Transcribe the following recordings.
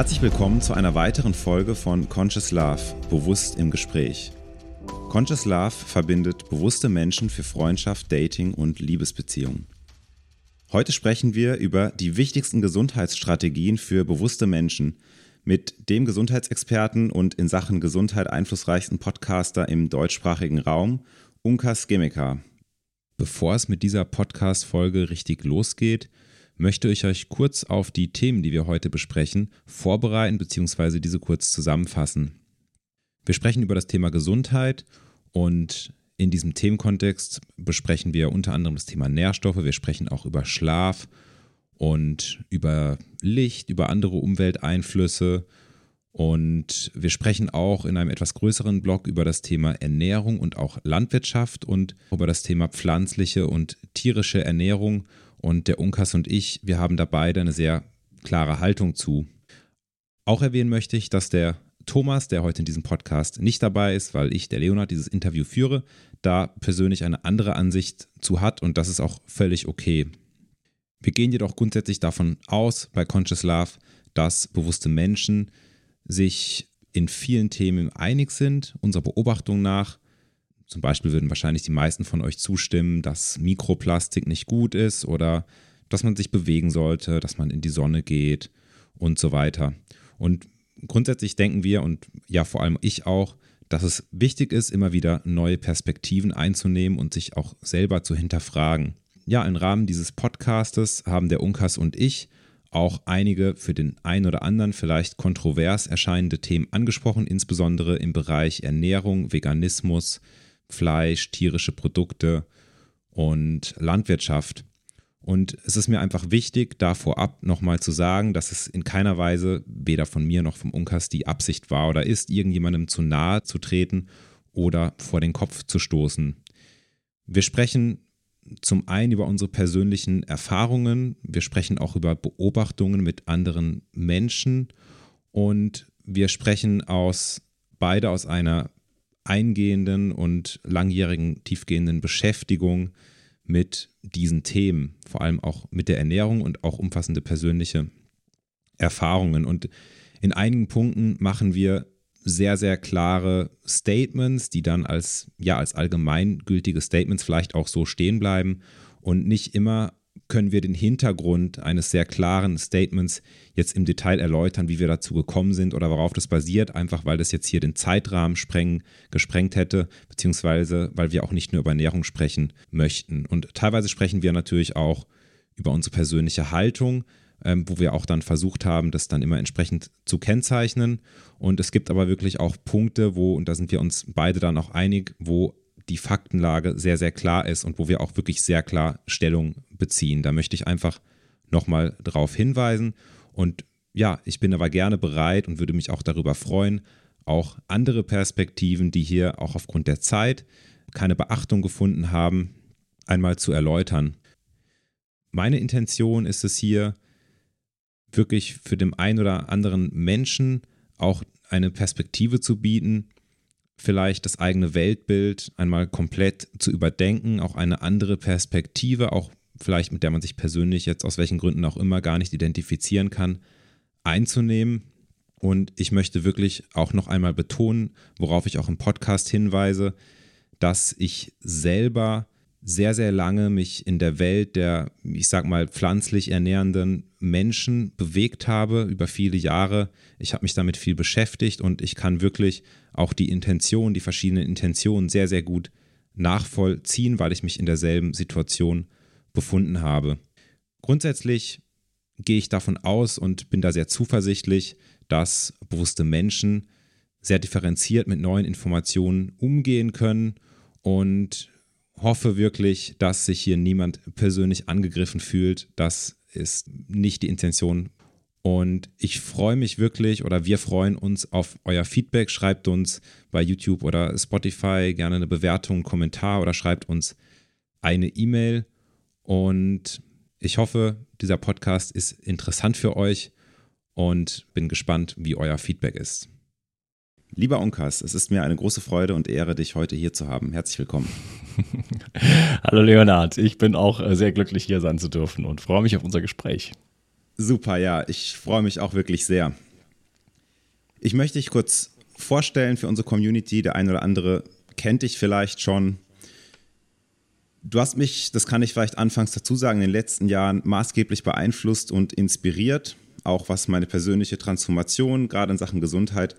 Herzlich willkommen zu einer weiteren Folge von Conscious Love, bewusst im Gespräch. Conscious Love verbindet bewusste Menschen für Freundschaft, Dating und Liebesbeziehungen. Heute sprechen wir über die wichtigsten Gesundheitsstrategien für bewusste Menschen mit dem Gesundheitsexperten und in Sachen Gesundheit einflussreichsten Podcaster im deutschsprachigen Raum, Unkas Gemeka. Bevor es mit dieser Podcast-Folge richtig losgeht, möchte ich euch kurz auf die Themen, die wir heute besprechen, vorbereiten bzw. diese kurz zusammenfassen. Wir sprechen über das Thema Gesundheit und in diesem Themenkontext besprechen wir unter anderem das Thema Nährstoffe, wir sprechen auch über Schlaf und über Licht, über andere Umwelteinflüsse und wir sprechen auch in einem etwas größeren Blog über das Thema Ernährung und auch Landwirtschaft und über das Thema pflanzliche und tierische Ernährung und der Unkas und ich, wir haben da beide eine sehr klare Haltung zu. Auch erwähnen möchte ich, dass der Thomas, der heute in diesem Podcast nicht dabei ist, weil ich, der Leonard, dieses Interview führe, da persönlich eine andere Ansicht zu hat und das ist auch völlig okay. Wir gehen jedoch grundsätzlich davon aus, bei Conscious Love, dass bewusste Menschen sich in vielen Themen einig sind, unserer Beobachtung nach, zum Beispiel würden wahrscheinlich die meisten von euch zustimmen, dass Mikroplastik nicht gut ist oder dass man sich bewegen sollte, dass man in die Sonne geht und so weiter. Und grundsätzlich denken wir und ja vor allem ich auch, dass es wichtig ist, immer wieder neue Perspektiven einzunehmen und sich auch selber zu hinterfragen. Ja, im Rahmen dieses Podcastes haben der Unkas und ich auch einige für den einen oder anderen vielleicht kontrovers erscheinende Themen angesprochen, insbesondere im Bereich Ernährung, Veganismus, Fleisch, tierische Produkte und Landwirtschaft. Und es ist mir einfach wichtig, da vorab nochmal zu sagen, dass es in keiner Weise, weder von mir noch vom Unkas, die Absicht war oder ist, irgendjemandem zu nahe zu treten oder vor den Kopf zu stoßen. Wir sprechen zum einen über unsere persönlichen Erfahrungen, wir sprechen auch über Beobachtungen mit anderen Menschen und wir sprechen aus beide aus einer eingehenden und langjährigen, tiefgehenden Beschäftigung mit diesen Themen, vor allem auch mit der Ernährung und auch umfassende persönliche Erfahrungen. Und in einigen Punkten machen wir sehr, sehr klare Statements, die dann als, ja, als allgemeingültige Statements vielleicht auch so stehen bleiben und nicht immer können wir den Hintergrund eines sehr klaren Statements jetzt im Detail erläutern, wie wir dazu gekommen sind oder worauf das basiert, einfach weil das jetzt hier den Zeitrahmen sprengen, gesprengt hätte, beziehungsweise weil wir auch nicht nur über Ernährung sprechen möchten. Und teilweise sprechen wir natürlich auch über unsere persönliche Haltung, ähm, wo wir auch dann versucht haben, das dann immer entsprechend zu kennzeichnen. Und es gibt aber wirklich auch Punkte, wo, und da sind wir uns beide dann auch einig, wo die Faktenlage sehr, sehr klar ist und wo wir auch wirklich sehr klar Stellung beziehen. Da möchte ich einfach nochmal drauf hinweisen. Und ja, ich bin aber gerne bereit und würde mich auch darüber freuen, auch andere Perspektiven, die hier auch aufgrund der Zeit keine Beachtung gefunden haben, einmal zu erläutern. Meine Intention ist es hier, wirklich für den einen oder anderen Menschen auch eine Perspektive zu bieten, vielleicht das eigene Weltbild einmal komplett zu überdenken, auch eine andere Perspektive, auch vielleicht mit der man sich persönlich jetzt aus welchen Gründen auch immer gar nicht identifizieren kann, einzunehmen. Und ich möchte wirklich auch noch einmal betonen, worauf ich auch im Podcast hinweise, dass ich selber sehr, sehr lange mich in der Welt der, ich sag mal, pflanzlich ernährenden Menschen bewegt habe, über viele Jahre. Ich habe mich damit viel beschäftigt und ich kann wirklich auch die Intention, die verschiedenen Intentionen sehr, sehr gut nachvollziehen, weil ich mich in derselben Situation befunden habe. Grundsätzlich gehe ich davon aus und bin da sehr zuversichtlich, dass bewusste Menschen sehr differenziert mit neuen Informationen umgehen können und hoffe wirklich, dass sich hier niemand persönlich angegriffen fühlt. Das ist nicht die Intention. Und ich freue mich wirklich oder wir freuen uns auf euer Feedback. Schreibt uns bei YouTube oder Spotify gerne eine Bewertung, einen Kommentar oder schreibt uns eine E-Mail. Und ich hoffe, dieser Podcast ist interessant für euch und bin gespannt, wie euer Feedback ist. Lieber Onkas, es ist mir eine große Freude und Ehre, dich heute hier zu haben. Herzlich willkommen. Hallo Leonard, ich bin auch äh, sehr glücklich, hier sein zu dürfen und freue mich auf unser Gespräch. Super, ja, ich freue mich auch wirklich sehr. Ich möchte dich kurz vorstellen für unsere Community. Der eine oder andere kennt dich vielleicht schon. Du hast mich, das kann ich vielleicht anfangs dazu sagen, in den letzten Jahren maßgeblich beeinflusst und inspiriert, auch was meine persönliche Transformation, gerade in Sachen Gesundheit,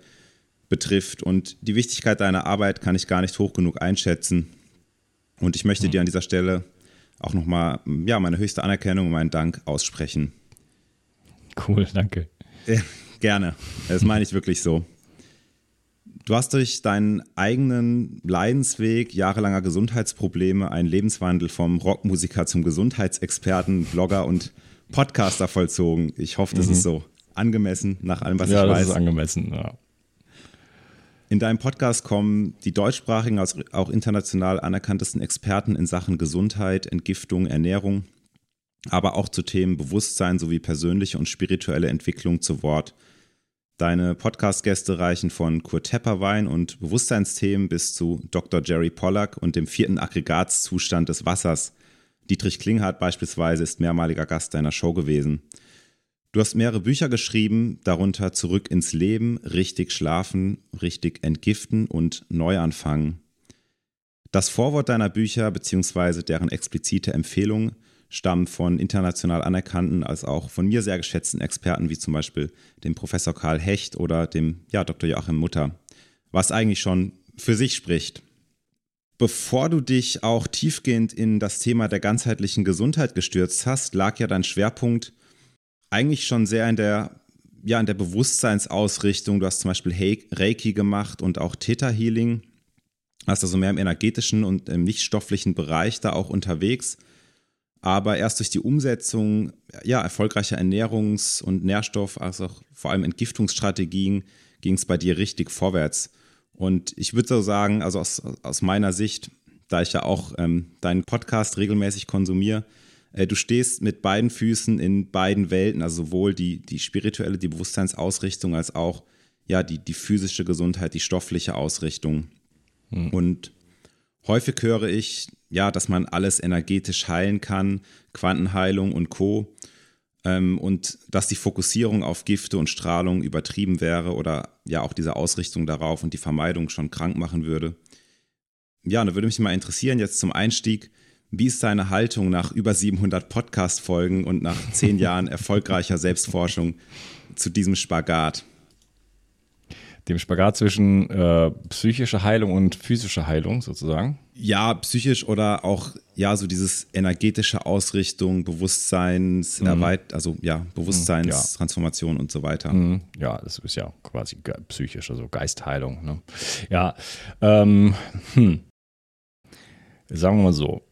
betrifft. Und die Wichtigkeit deiner Arbeit kann ich gar nicht hoch genug einschätzen. Und ich möchte dir an dieser Stelle auch nochmal ja, meine höchste Anerkennung und meinen Dank aussprechen. Cool, danke. Gerne. Das meine ich wirklich so. Du hast durch deinen eigenen Leidensweg jahrelanger Gesundheitsprobleme einen Lebenswandel vom Rockmusiker zum Gesundheitsexperten, Blogger und Podcaster vollzogen. Ich hoffe, das mhm. ist so angemessen nach allem, was ja, ich weiß. Ja, das ist angemessen, ja. In deinem Podcast kommen die deutschsprachigen, als auch international anerkanntesten Experten in Sachen Gesundheit, Entgiftung, Ernährung, aber auch zu Themen Bewusstsein sowie persönliche und spirituelle Entwicklung zu Wort. Deine Podcast-Gäste reichen von Kurt Tepperwein und Bewusstseinsthemen bis zu Dr. Jerry Pollack und dem vierten Aggregatzustand des Wassers. Dietrich Klinghardt beispielsweise ist mehrmaliger Gast deiner Show gewesen. Du hast mehrere Bücher geschrieben, darunter Zurück ins Leben, Richtig schlafen, Richtig entgiften und Neuanfangen. Das Vorwort deiner Bücher bzw. deren explizite Empfehlung stammen von international anerkannten als auch von mir sehr geschätzten Experten wie zum Beispiel dem Professor Karl Hecht oder dem ja, Dr. Joachim Mutter, was eigentlich schon für sich spricht. Bevor du dich auch tiefgehend in das Thema der ganzheitlichen Gesundheit gestürzt hast, lag ja dein Schwerpunkt eigentlich schon sehr in der, ja, in der Bewusstseinsausrichtung. Du hast zum Beispiel Reiki gemacht und auch Theta Healing. Hast also mehr im energetischen und im nichtstofflichen Bereich da auch unterwegs. Aber erst durch die Umsetzung ja, erfolgreicher Ernährungs- und Nährstoff-, also auch vor allem Entgiftungsstrategien ging es bei dir richtig vorwärts. Und ich würde so sagen, also aus, aus meiner Sicht, da ich ja auch ähm, deinen Podcast regelmäßig konsumiere, äh, du stehst mit beiden Füßen in beiden Welten, also sowohl die, die spirituelle, die Bewusstseinsausrichtung als auch ja, die, die physische Gesundheit, die stoffliche Ausrichtung. Mhm. Und häufig höre ich, ja, dass man alles energetisch heilen kann, Quantenheilung und Co. Ähm, und dass die Fokussierung auf Gifte und Strahlung übertrieben wäre oder ja auch diese Ausrichtung darauf und die Vermeidung schon krank machen würde. Ja, da würde mich mal interessieren, jetzt zum Einstieg, wie ist deine Haltung nach über 700 Podcast-Folgen und nach zehn Jahren erfolgreicher Selbstforschung zu diesem Spagat? Dem Spagat zwischen äh, psychischer Heilung und physischer Heilung sozusagen? Ja, psychisch oder auch ja so dieses energetische Ausrichtung, Bewusstseins, mhm. also ja Bewusstseinstransformation mhm, ja. und so weiter. Mhm. Ja, das ist ja quasi psychisch, also Geistheilung. Ne? Ja, ähm, hm. sagen wir mal so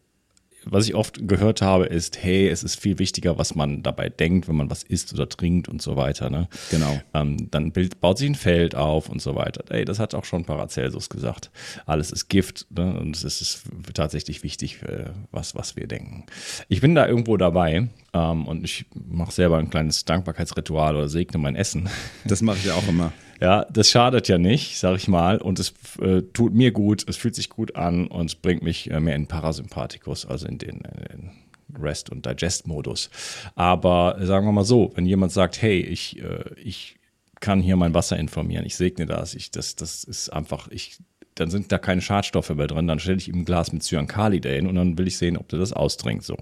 was ich oft gehört habe, ist, hey, es ist viel wichtiger, was man dabei denkt, wenn man was isst oder trinkt und so weiter. Ne? Genau. Ähm, dann bild, baut sich ein Feld auf und so weiter. Ey, das hat auch schon Paracelsus gesagt. Alles ist Gift ne? und es ist tatsächlich wichtig, äh, was, was wir denken. Ich bin da irgendwo dabei ähm, und ich mache selber ein kleines Dankbarkeitsritual oder segne mein Essen. Das mache ich ja auch immer. Ja, das schadet ja nicht, sag ich mal. Und es äh, tut mir gut, es fühlt sich gut an und bringt mich äh, mehr in Parasympathikus, also in den, in den Rest- und Digest-Modus. Aber sagen wir mal so, wenn jemand sagt, hey, ich, äh, ich kann hier mein Wasser informieren, ich segne das, ich, das, das ist einfach, ich, dann sind da keine Schadstoffe mehr drin, dann stelle ich ihm ein Glas mit Cyankali und dann will ich sehen, ob der das austrinkt. So.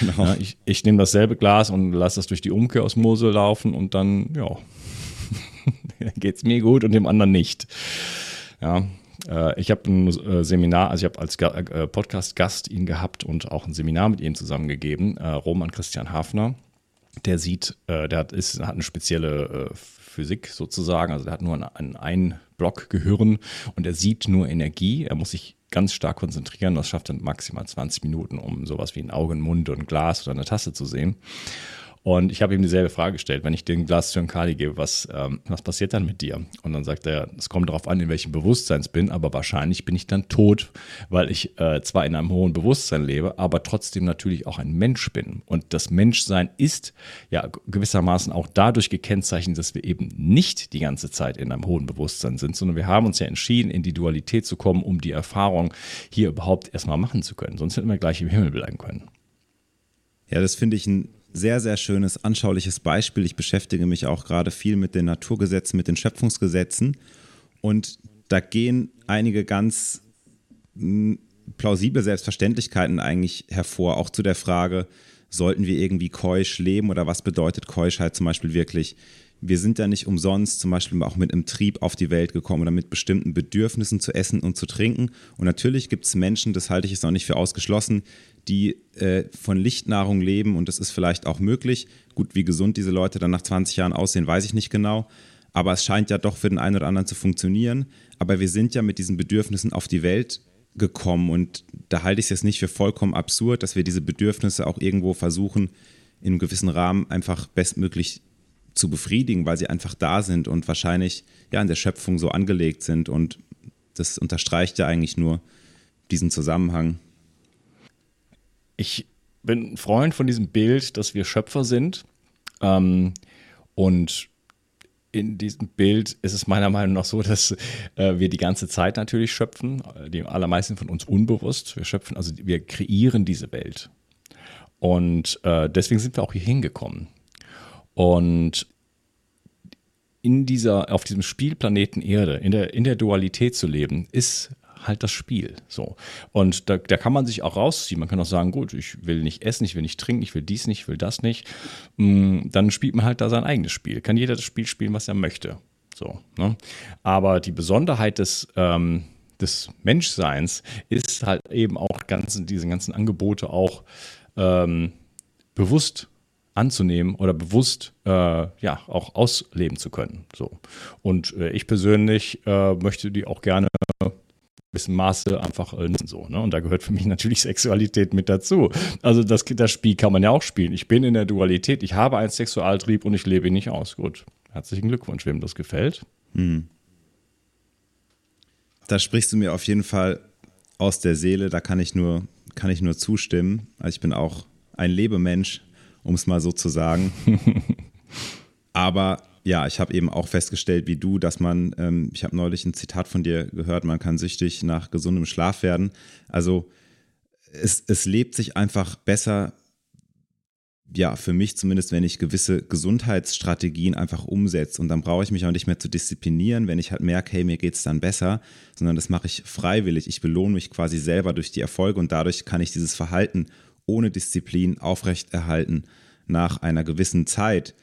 Genau. Ja, ich, ich nehme dasselbe Glas und lasse das durch die Umkehrosmose laufen und dann, ja, geht es mir gut und dem anderen nicht. Ja, äh, ich habe ein äh, Seminar, also ich habe als äh, Podcast-Gast ihn gehabt und auch ein Seminar mit ihm zusammengegeben, Roman Christian Hafner. Der sieht, der hat, ist, hat eine spezielle Physik sozusagen, also der hat nur ein, ein Block Gehirn und er sieht nur Energie. Er muss sich ganz stark konzentrieren. Das schafft dann maximal 20 Minuten, um sowas wie ein Auge, ein Mund und Glas oder eine Tasse zu sehen. Und ich habe ihm dieselbe Frage gestellt, wenn ich dir ein Glas Zyankali gebe, was, ähm, was passiert dann mit dir? Und dann sagt er, es kommt darauf an, in welchem Bewusstsein ich bin, aber wahrscheinlich bin ich dann tot, weil ich äh, zwar in einem hohen Bewusstsein lebe, aber trotzdem natürlich auch ein Mensch bin. Und das Menschsein ist ja gewissermaßen auch dadurch gekennzeichnet, dass wir eben nicht die ganze Zeit in einem hohen Bewusstsein sind, sondern wir haben uns ja entschieden, in die Dualität zu kommen, um die Erfahrung hier überhaupt erstmal machen zu können. Sonst hätten wir gleich im Himmel bleiben können. Ja, das finde ich ein sehr, sehr schönes, anschauliches Beispiel. Ich beschäftige mich auch gerade viel mit den Naturgesetzen, mit den Schöpfungsgesetzen. Und da gehen einige ganz plausible Selbstverständlichkeiten eigentlich hervor, auch zu der Frage, sollten wir irgendwie keusch leben oder was bedeutet Keuschheit zum Beispiel wirklich? Wir sind ja nicht umsonst zum Beispiel auch mit einem Trieb auf die Welt gekommen oder mit bestimmten Bedürfnissen zu essen und zu trinken. Und natürlich gibt es Menschen, das halte ich jetzt noch nicht für ausgeschlossen, die äh, von Lichtnahrung leben und das ist vielleicht auch möglich. Gut, wie gesund diese Leute dann nach 20 Jahren aussehen, weiß ich nicht genau. Aber es scheint ja doch für den einen oder anderen zu funktionieren. Aber wir sind ja mit diesen Bedürfnissen auf die Welt gekommen und da halte ich es jetzt nicht für vollkommen absurd, dass wir diese Bedürfnisse auch irgendwo versuchen, in einem gewissen Rahmen einfach bestmöglich zu befriedigen, weil sie einfach da sind und wahrscheinlich ja in der Schöpfung so angelegt sind und das unterstreicht ja eigentlich nur diesen Zusammenhang. Ich bin ein Freund von diesem Bild, dass wir Schöpfer sind ähm, und in diesem Bild ist es meiner Meinung nach so, dass äh, wir die ganze Zeit natürlich schöpfen, die allermeisten von uns unbewusst. Wir schöpfen, also wir kreieren diese Welt. Und äh, deswegen sind wir auch hier hingekommen. Und in dieser, auf diesem Spielplaneten Erde, in der, in der Dualität zu leben, ist halt das Spiel. So. Und da, da kann man sich auch rausziehen. Man kann auch sagen, gut, ich will nicht essen, ich will nicht trinken, ich will dies nicht, ich will das nicht. Mm, dann spielt man halt da sein eigenes Spiel. Kann jeder das Spiel spielen, was er möchte. So. Ne? Aber die Besonderheit des, ähm, des Menschseins ist halt eben auch ganz, diese ganzen Angebote auch ähm, bewusst anzunehmen oder bewusst äh, ja auch ausleben zu können. So und äh, ich persönlich äh, möchte die auch gerne gewissen Maße einfach äh, nutzen. So, ne? Und da gehört für mich natürlich Sexualität mit dazu. Also das, das Spiel kann man ja auch spielen. Ich bin in der Dualität, ich habe einen Sexualtrieb und ich lebe ihn nicht aus. Gut, herzlichen Glückwunsch, wem das gefällt. Hm. Da sprichst du mir auf jeden Fall aus der Seele, da kann ich nur, kann ich nur zustimmen. Also ich bin auch ein Lebemensch, um es mal so zu sagen. Aber ja, ich habe eben auch festgestellt, wie du, dass man, ähm, ich habe neulich ein Zitat von dir gehört, man kann süchtig nach gesundem Schlaf werden. Also es, es lebt sich einfach besser, ja, für mich zumindest, wenn ich gewisse Gesundheitsstrategien einfach umsetze. Und dann brauche ich mich auch nicht mehr zu disziplinieren, wenn ich halt merke, hey, mir geht es dann besser, sondern das mache ich freiwillig. Ich belohne mich quasi selber durch die Erfolge und dadurch kann ich dieses Verhalten ohne Disziplin aufrechterhalten nach einer gewissen Zeit.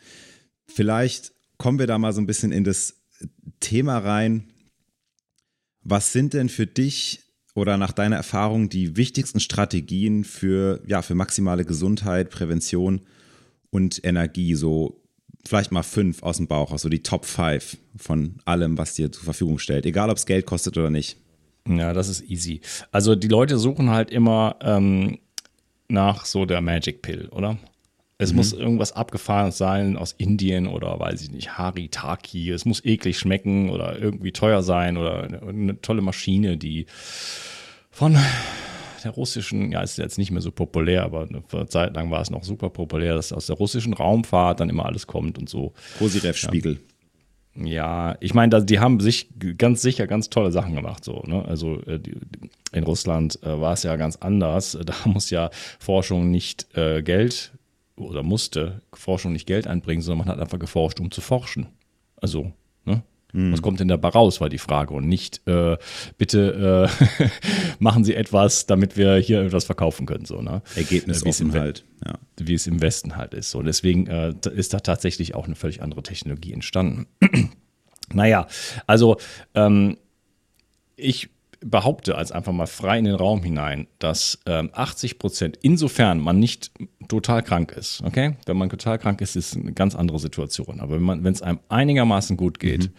Vielleicht kommen wir da mal so ein bisschen in das Thema rein. Was sind denn für dich oder nach deiner Erfahrung die wichtigsten Strategien für, ja, für maximale Gesundheit, Prävention und Energie? So vielleicht mal fünf aus dem Bauch, also die Top 5 von allem, was dir zur Verfügung stellt, egal ob es Geld kostet oder nicht. Ja, das ist easy. Also die Leute suchen halt immer ähm, nach so der Magic Pill, oder? Es mhm. muss irgendwas Abgefahrenes sein aus Indien oder weiß ich nicht, Haritaki. Es muss eklig schmecken oder irgendwie teuer sein oder eine, eine tolle Maschine, die von der russischen, ja, ist jetzt nicht mehr so populär, aber eine Zeit lang war es noch super populär, dass aus der russischen Raumfahrt dann immer alles kommt und so. Posirev-Spiegel. Ja. ja, ich meine, die haben sich ganz sicher ganz tolle Sachen gemacht. So, ne? Also äh, in Russland äh, war es ja ganz anders. Da muss ja Forschung nicht äh, Geld oder musste Forschung nicht Geld einbringen, sondern man hat einfach geforscht, um zu forschen. Also, ne? Mhm. Was kommt denn dabei raus, war die Frage. Und nicht, äh, bitte äh, machen Sie etwas, damit wir hier etwas verkaufen können. So, ne? Ergebnis äh, halt. Ja. Wie es im Westen halt ist. So. Und deswegen äh, ist da tatsächlich auch eine völlig andere Technologie entstanden. naja, also ähm, ich behaupte als einfach mal frei in den Raum hinein, dass ähm, 80 Prozent, insofern man nicht total krank ist, okay? Wenn man total krank ist, ist eine ganz andere Situation. Aber wenn es einem einigermaßen gut geht, mhm.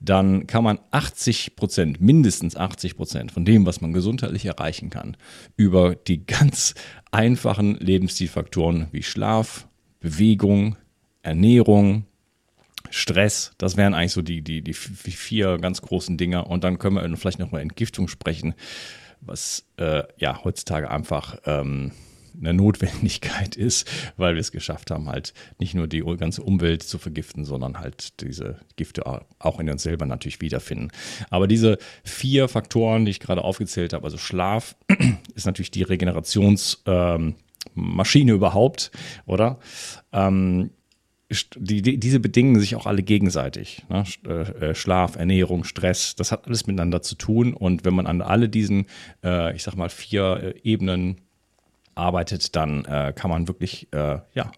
dann kann man 80 Prozent, mindestens 80 Prozent von dem, was man gesundheitlich erreichen kann, über die ganz einfachen Lebensstilfaktoren wie Schlaf, Bewegung, Ernährung, Stress, das wären eigentlich so die, die, die vier ganz großen Dinge. Und dann können wir vielleicht noch mal Entgiftung sprechen, was äh, ja heutzutage einfach ähm, eine Notwendigkeit ist, weil wir es geschafft haben, halt nicht nur die ganze Umwelt zu vergiften, sondern halt diese Gifte auch in uns selber natürlich wiederfinden. Aber diese vier Faktoren, die ich gerade aufgezählt habe, also Schlaf ist natürlich die Regenerations- ähm, überhaupt, oder? Ähm, die, die, diese bedingen sich auch alle gegenseitig. Ne? Äh, äh, Schlaf, Ernährung, Stress, das hat alles miteinander zu tun. Und wenn man an alle diesen, äh, ich sag mal, vier äh, Ebenen arbeitet, dann äh, kann man wirklich, ja,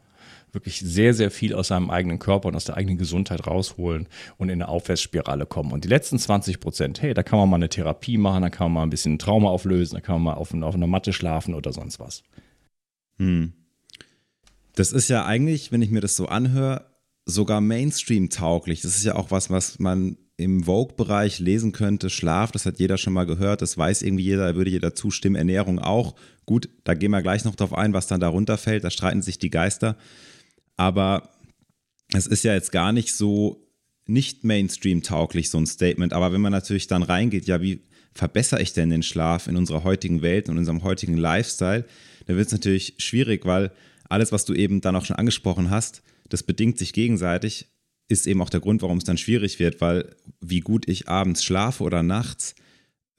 wirklich sehr, sehr viel aus seinem eigenen Körper und aus der eigenen Gesundheit rausholen und in eine Aufwärtsspirale kommen. Und die letzten 20 Prozent, hey, da kann man mal eine Therapie machen, da kann man mal ein bisschen Trauma auflösen, da kann man mal auf, auf einer Matte schlafen oder sonst was. Hm. Das ist ja eigentlich, wenn ich mir das so anhöre, sogar Mainstream-tauglich. Das ist ja auch was, was man im Vogue-Bereich lesen könnte. Schlaf, das hat jeder schon mal gehört, das weiß irgendwie jeder, da würde jeder zustimmen. Ernährung auch. Gut, da gehen wir gleich noch drauf ein, was dann darunter fällt. Da streiten sich die Geister. Aber es ist ja jetzt gar nicht so nicht Mainstream-tauglich, so ein Statement. Aber wenn man natürlich dann reingeht, ja, wie verbessere ich denn den Schlaf in unserer heutigen Welt und unserem heutigen Lifestyle, dann wird es natürlich schwierig, weil alles, was du eben dann auch schon angesprochen hast, das bedingt sich gegenseitig, ist eben auch der Grund, warum es dann schwierig wird, weil wie gut ich abends schlafe oder nachts,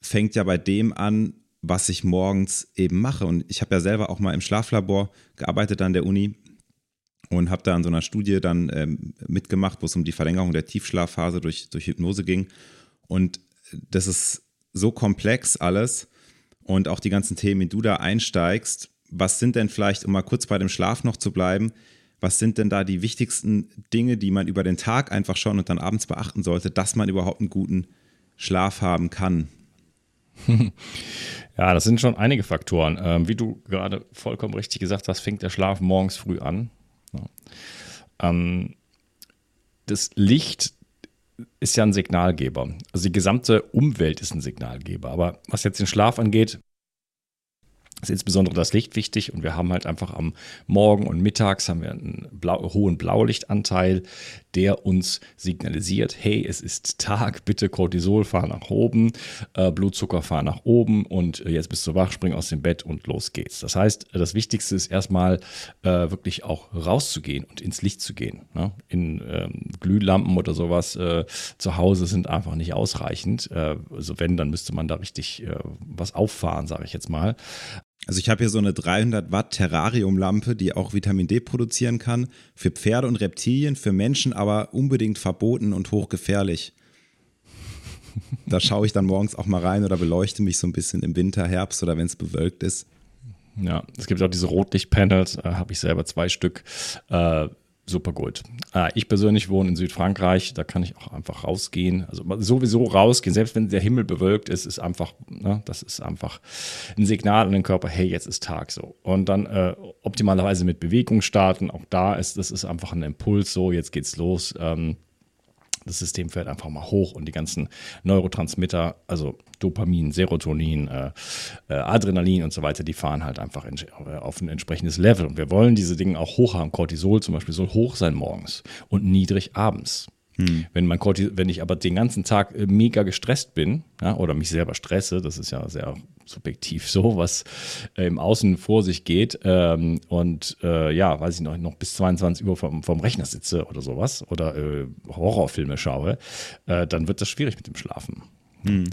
fängt ja bei dem an, was ich morgens eben mache. Und ich habe ja selber auch mal im Schlaflabor gearbeitet an der Uni und habe da an so einer Studie dann ähm, mitgemacht, wo es um die Verlängerung der Tiefschlafphase durch, durch Hypnose ging. Und das ist so komplex alles und auch die ganzen Themen, wie du da einsteigst, was sind denn vielleicht, um mal kurz bei dem Schlaf noch zu bleiben, was sind denn da die wichtigsten Dinge, die man über den Tag einfach schon und dann abends beachten sollte, dass man überhaupt einen guten Schlaf haben kann? Ja, das sind schon einige Faktoren. Ähm, wie du gerade vollkommen richtig gesagt hast, fängt der Schlaf morgens früh an. Ähm, das Licht ist ja ein Signalgeber. Also die gesamte Umwelt ist ein Signalgeber. Aber was jetzt den Schlaf angeht, ist insbesondere das Licht wichtig und wir haben halt einfach am Morgen und mittags haben wir einen blau, hohen Blaulichtanteil, der uns signalisiert, hey, es ist Tag, bitte Cortisol fahr nach oben, äh, Blutzucker fahr nach oben und äh, jetzt bist du wach, spring aus dem Bett und los geht's. Das heißt, das Wichtigste ist erstmal äh, wirklich auch rauszugehen und ins Licht zu gehen. Ne? In ähm, Glühlampen oder sowas äh, zu Hause sind einfach nicht ausreichend. Äh, also wenn, dann müsste man da richtig äh, was auffahren, sage ich jetzt mal. Also ich habe hier so eine 300 Watt Terrariumlampe, die auch Vitamin D produzieren kann. Für Pferde und Reptilien, für Menschen aber unbedingt verboten und hochgefährlich. Da schaue ich dann morgens auch mal rein oder beleuchte mich so ein bisschen im Winter, Herbst oder wenn es bewölkt ist. Ja, es gibt auch diese Rotlichtpanels, äh, habe ich selber zwei Stück. Äh, super gut. Äh, ich persönlich wohne in Südfrankreich, da kann ich auch einfach rausgehen. Also sowieso rausgehen, selbst wenn der Himmel bewölkt ist, ist einfach, ne, das ist einfach ein Signal an den Körper, hey, jetzt ist Tag so. Und dann äh, optimalerweise mit Bewegung starten, auch da ist, das ist einfach ein Impuls, so, jetzt geht's los. Ähm, das System fährt einfach mal hoch und die ganzen Neurotransmitter, also Dopamin, Serotonin, äh, äh, Adrenalin und so weiter, die fahren halt einfach in, äh, auf ein entsprechendes Level. Und wir wollen diese Dinge auch hoch haben. Cortisol zum Beispiel soll hoch sein morgens und niedrig abends. Hm. Wenn, man wenn ich aber den ganzen Tag äh, mega gestresst bin ja, oder mich selber stresse, das ist ja sehr subjektiv so, was äh, im Außen vor sich geht ähm, und äh, ja, weiß ich noch, noch bis 22 Uhr vom, vom Rechner sitze oder sowas oder äh, Horrorfilme schaue, äh, dann wird das schwierig mit dem Schlafen. Hm.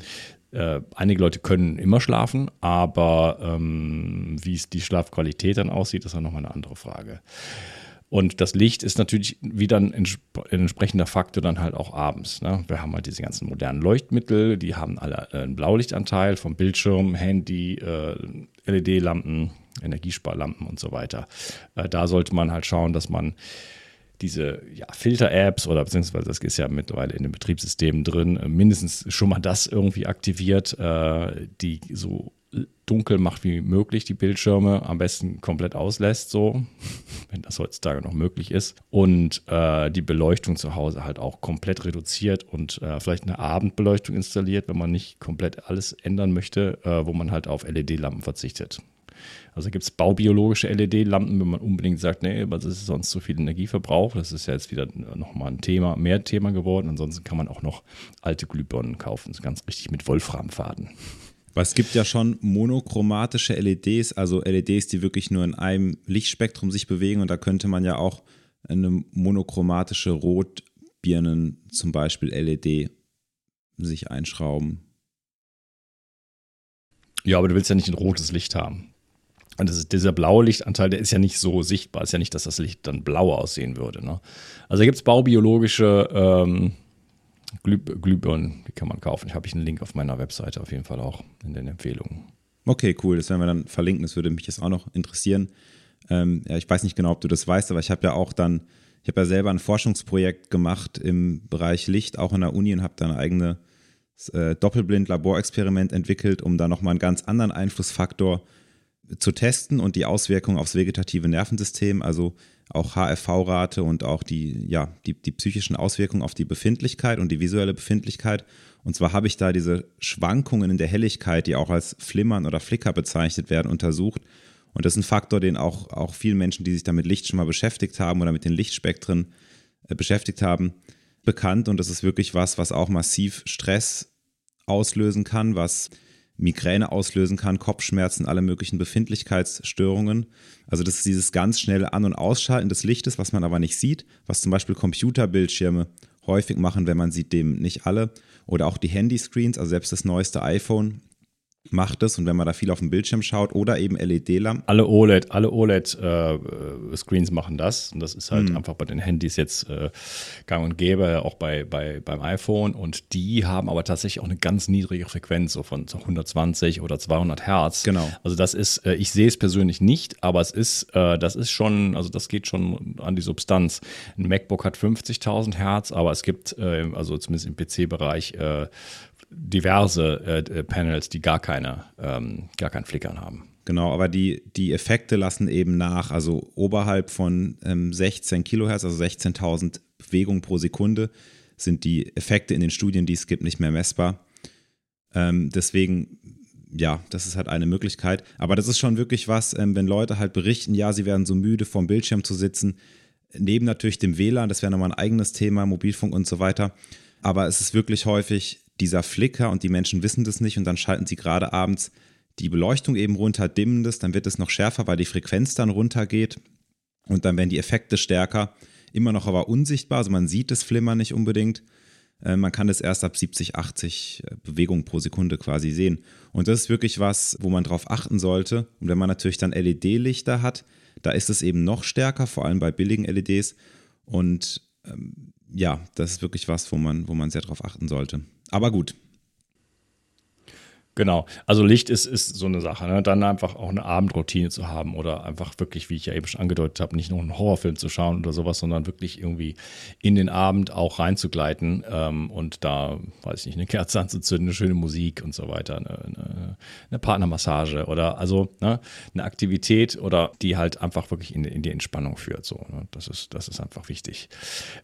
Äh, einige Leute können immer schlafen, aber ähm, wie es die Schlafqualität dann aussieht, ist dann nochmal eine andere Frage. Und das Licht ist natürlich wieder ein, entsprechender Faktor dann halt auch abends. Ne? Wir haben halt diese ganzen modernen Leuchtmittel, die haben alle äh, einen Blaulichtanteil vom Bildschirm, Handy, äh, LED-Lampen, Energiesparlampen und so weiter. Äh, da sollte man halt schauen, dass man diese ja, Filter-Apps oder beziehungsweise das ist ja mittlerweile in den Betriebssystemen drin, mindestens schon mal das irgendwie aktiviert, die so dunkel macht wie möglich, die Bildschirme, am besten komplett auslässt, so, wenn das heutzutage noch möglich ist. Und äh, die Beleuchtung zu Hause halt auch komplett reduziert und äh, vielleicht eine Abendbeleuchtung installiert, wenn man nicht komplett alles ändern möchte, äh, wo man halt auf LED-Lampen verzichtet. Also gibt es baubiologische LED-Lampen, wenn man unbedingt sagt, nee, was ist sonst so viel Energieverbrauch? Das ist ja jetzt wieder nochmal ein Thema, mehr Thema geworden. Ansonsten kann man auch noch alte Glühbirnen kaufen, ganz richtig mit Wolframfaden. Weil es gibt ja schon monochromatische LEDs, also LEDs, die wirklich nur in einem Lichtspektrum sich bewegen und da könnte man ja auch eine monochromatische Rotbirnen, zum Beispiel LED, sich einschrauben. Ja, aber du willst ja nicht ein rotes Licht haben. Und ist, dieser blaue Lichtanteil, der ist ja nicht so sichtbar. Ist ja nicht, dass das Licht dann blau aussehen würde. Ne? Also gibt es baubiologische ähm, Glüh Glühbirnen, die kann man kaufen. Ich habe ich einen Link auf meiner Webseite auf jeden Fall auch in den Empfehlungen. Okay, cool. Das werden wir dann verlinken. Das würde mich jetzt auch noch interessieren. Ähm, ja, ich weiß nicht genau, ob du das weißt, aber ich habe ja auch dann, ich habe ja selber ein Forschungsprojekt gemacht im Bereich Licht, auch in der Uni und habe dann ein eigenes äh, Doppelblind-Laborexperiment entwickelt, um da nochmal einen ganz anderen Einflussfaktor zu testen und die Auswirkungen aufs vegetative Nervensystem, also auch HFV-Rate und auch die, ja, die, die psychischen Auswirkungen auf die Befindlichkeit und die visuelle Befindlichkeit. Und zwar habe ich da diese Schwankungen in der Helligkeit, die auch als Flimmern oder Flicker bezeichnet werden, untersucht. Und das ist ein Faktor, den auch, auch viele Menschen, die sich da mit Licht schon mal beschäftigt haben oder mit den Lichtspektren äh, beschäftigt haben, bekannt. Und das ist wirklich was, was auch massiv Stress auslösen kann, was Migräne auslösen kann, Kopfschmerzen, alle möglichen Befindlichkeitsstörungen. Also das ist dieses ganz schnelle An- und Ausschalten des Lichtes, was man aber nicht sieht, was zum Beispiel Computerbildschirme häufig machen, wenn man sieht dem nicht alle. Oder auch die Handyscreens, also selbst das neueste iPhone macht es und wenn man da viel auf dem Bildschirm schaut oder eben LED-Lampen. Alle OLED, alle OLED-Screens äh, machen das und das ist halt mhm. einfach bei den Handys jetzt äh, gang und gäbe, auch bei, bei, beim iPhone und die haben aber tatsächlich auch eine ganz niedrige Frequenz, so von 120 oder 200 Hertz. Genau. Also das ist, äh, ich sehe es persönlich nicht, aber es ist, äh, das ist schon, also das geht schon an die Substanz. Ein MacBook hat 50.000 Hertz, aber es gibt, äh, also zumindest im PC-Bereich, äh, diverse äh, äh, Panels, die gar keine, ähm, gar kein Flickern haben. Genau, aber die, die Effekte lassen eben nach. Also oberhalb von ähm, 16 Kilohertz, also 16.000 Bewegungen pro Sekunde, sind die Effekte in den Studien, die es gibt, nicht mehr messbar. Ähm, deswegen, ja, das ist halt eine Möglichkeit. Aber das ist schon wirklich was, ähm, wenn Leute halt berichten, ja, sie werden so müde, vorm Bildschirm zu sitzen. Neben natürlich dem WLAN, das wäre nochmal ein eigenes Thema, Mobilfunk und so weiter. Aber es ist wirklich häufig dieser Flicker und die Menschen wissen das nicht und dann schalten sie gerade abends die Beleuchtung eben runter, dimmen das, dann wird es noch schärfer, weil die Frequenz dann runtergeht und dann werden die Effekte stärker, immer noch aber unsichtbar, also man sieht das Flimmern nicht unbedingt. Äh, man kann es erst ab 70, 80 äh, Bewegungen pro Sekunde quasi sehen. Und das ist wirklich was, wo man drauf achten sollte. Und wenn man natürlich dann LED-Lichter hat, da ist es eben noch stärker, vor allem bei billigen LEDs. Und ähm, ja, das ist wirklich was, wo man, wo man sehr drauf achten sollte. Aber gut, Genau, also Licht ist, ist so eine Sache. Ne? Dann einfach auch eine Abendroutine zu haben oder einfach wirklich, wie ich ja eben schon angedeutet habe, nicht nur einen Horrorfilm zu schauen oder sowas, sondern wirklich irgendwie in den Abend auch reinzugleiten ähm, und da, weiß ich nicht, eine Kerze anzuzünden, eine schöne Musik und so weiter, eine, eine, eine Partnermassage oder also ne? eine Aktivität oder die halt einfach wirklich in, in die Entspannung führt. So, ne? das, ist, das ist einfach wichtig.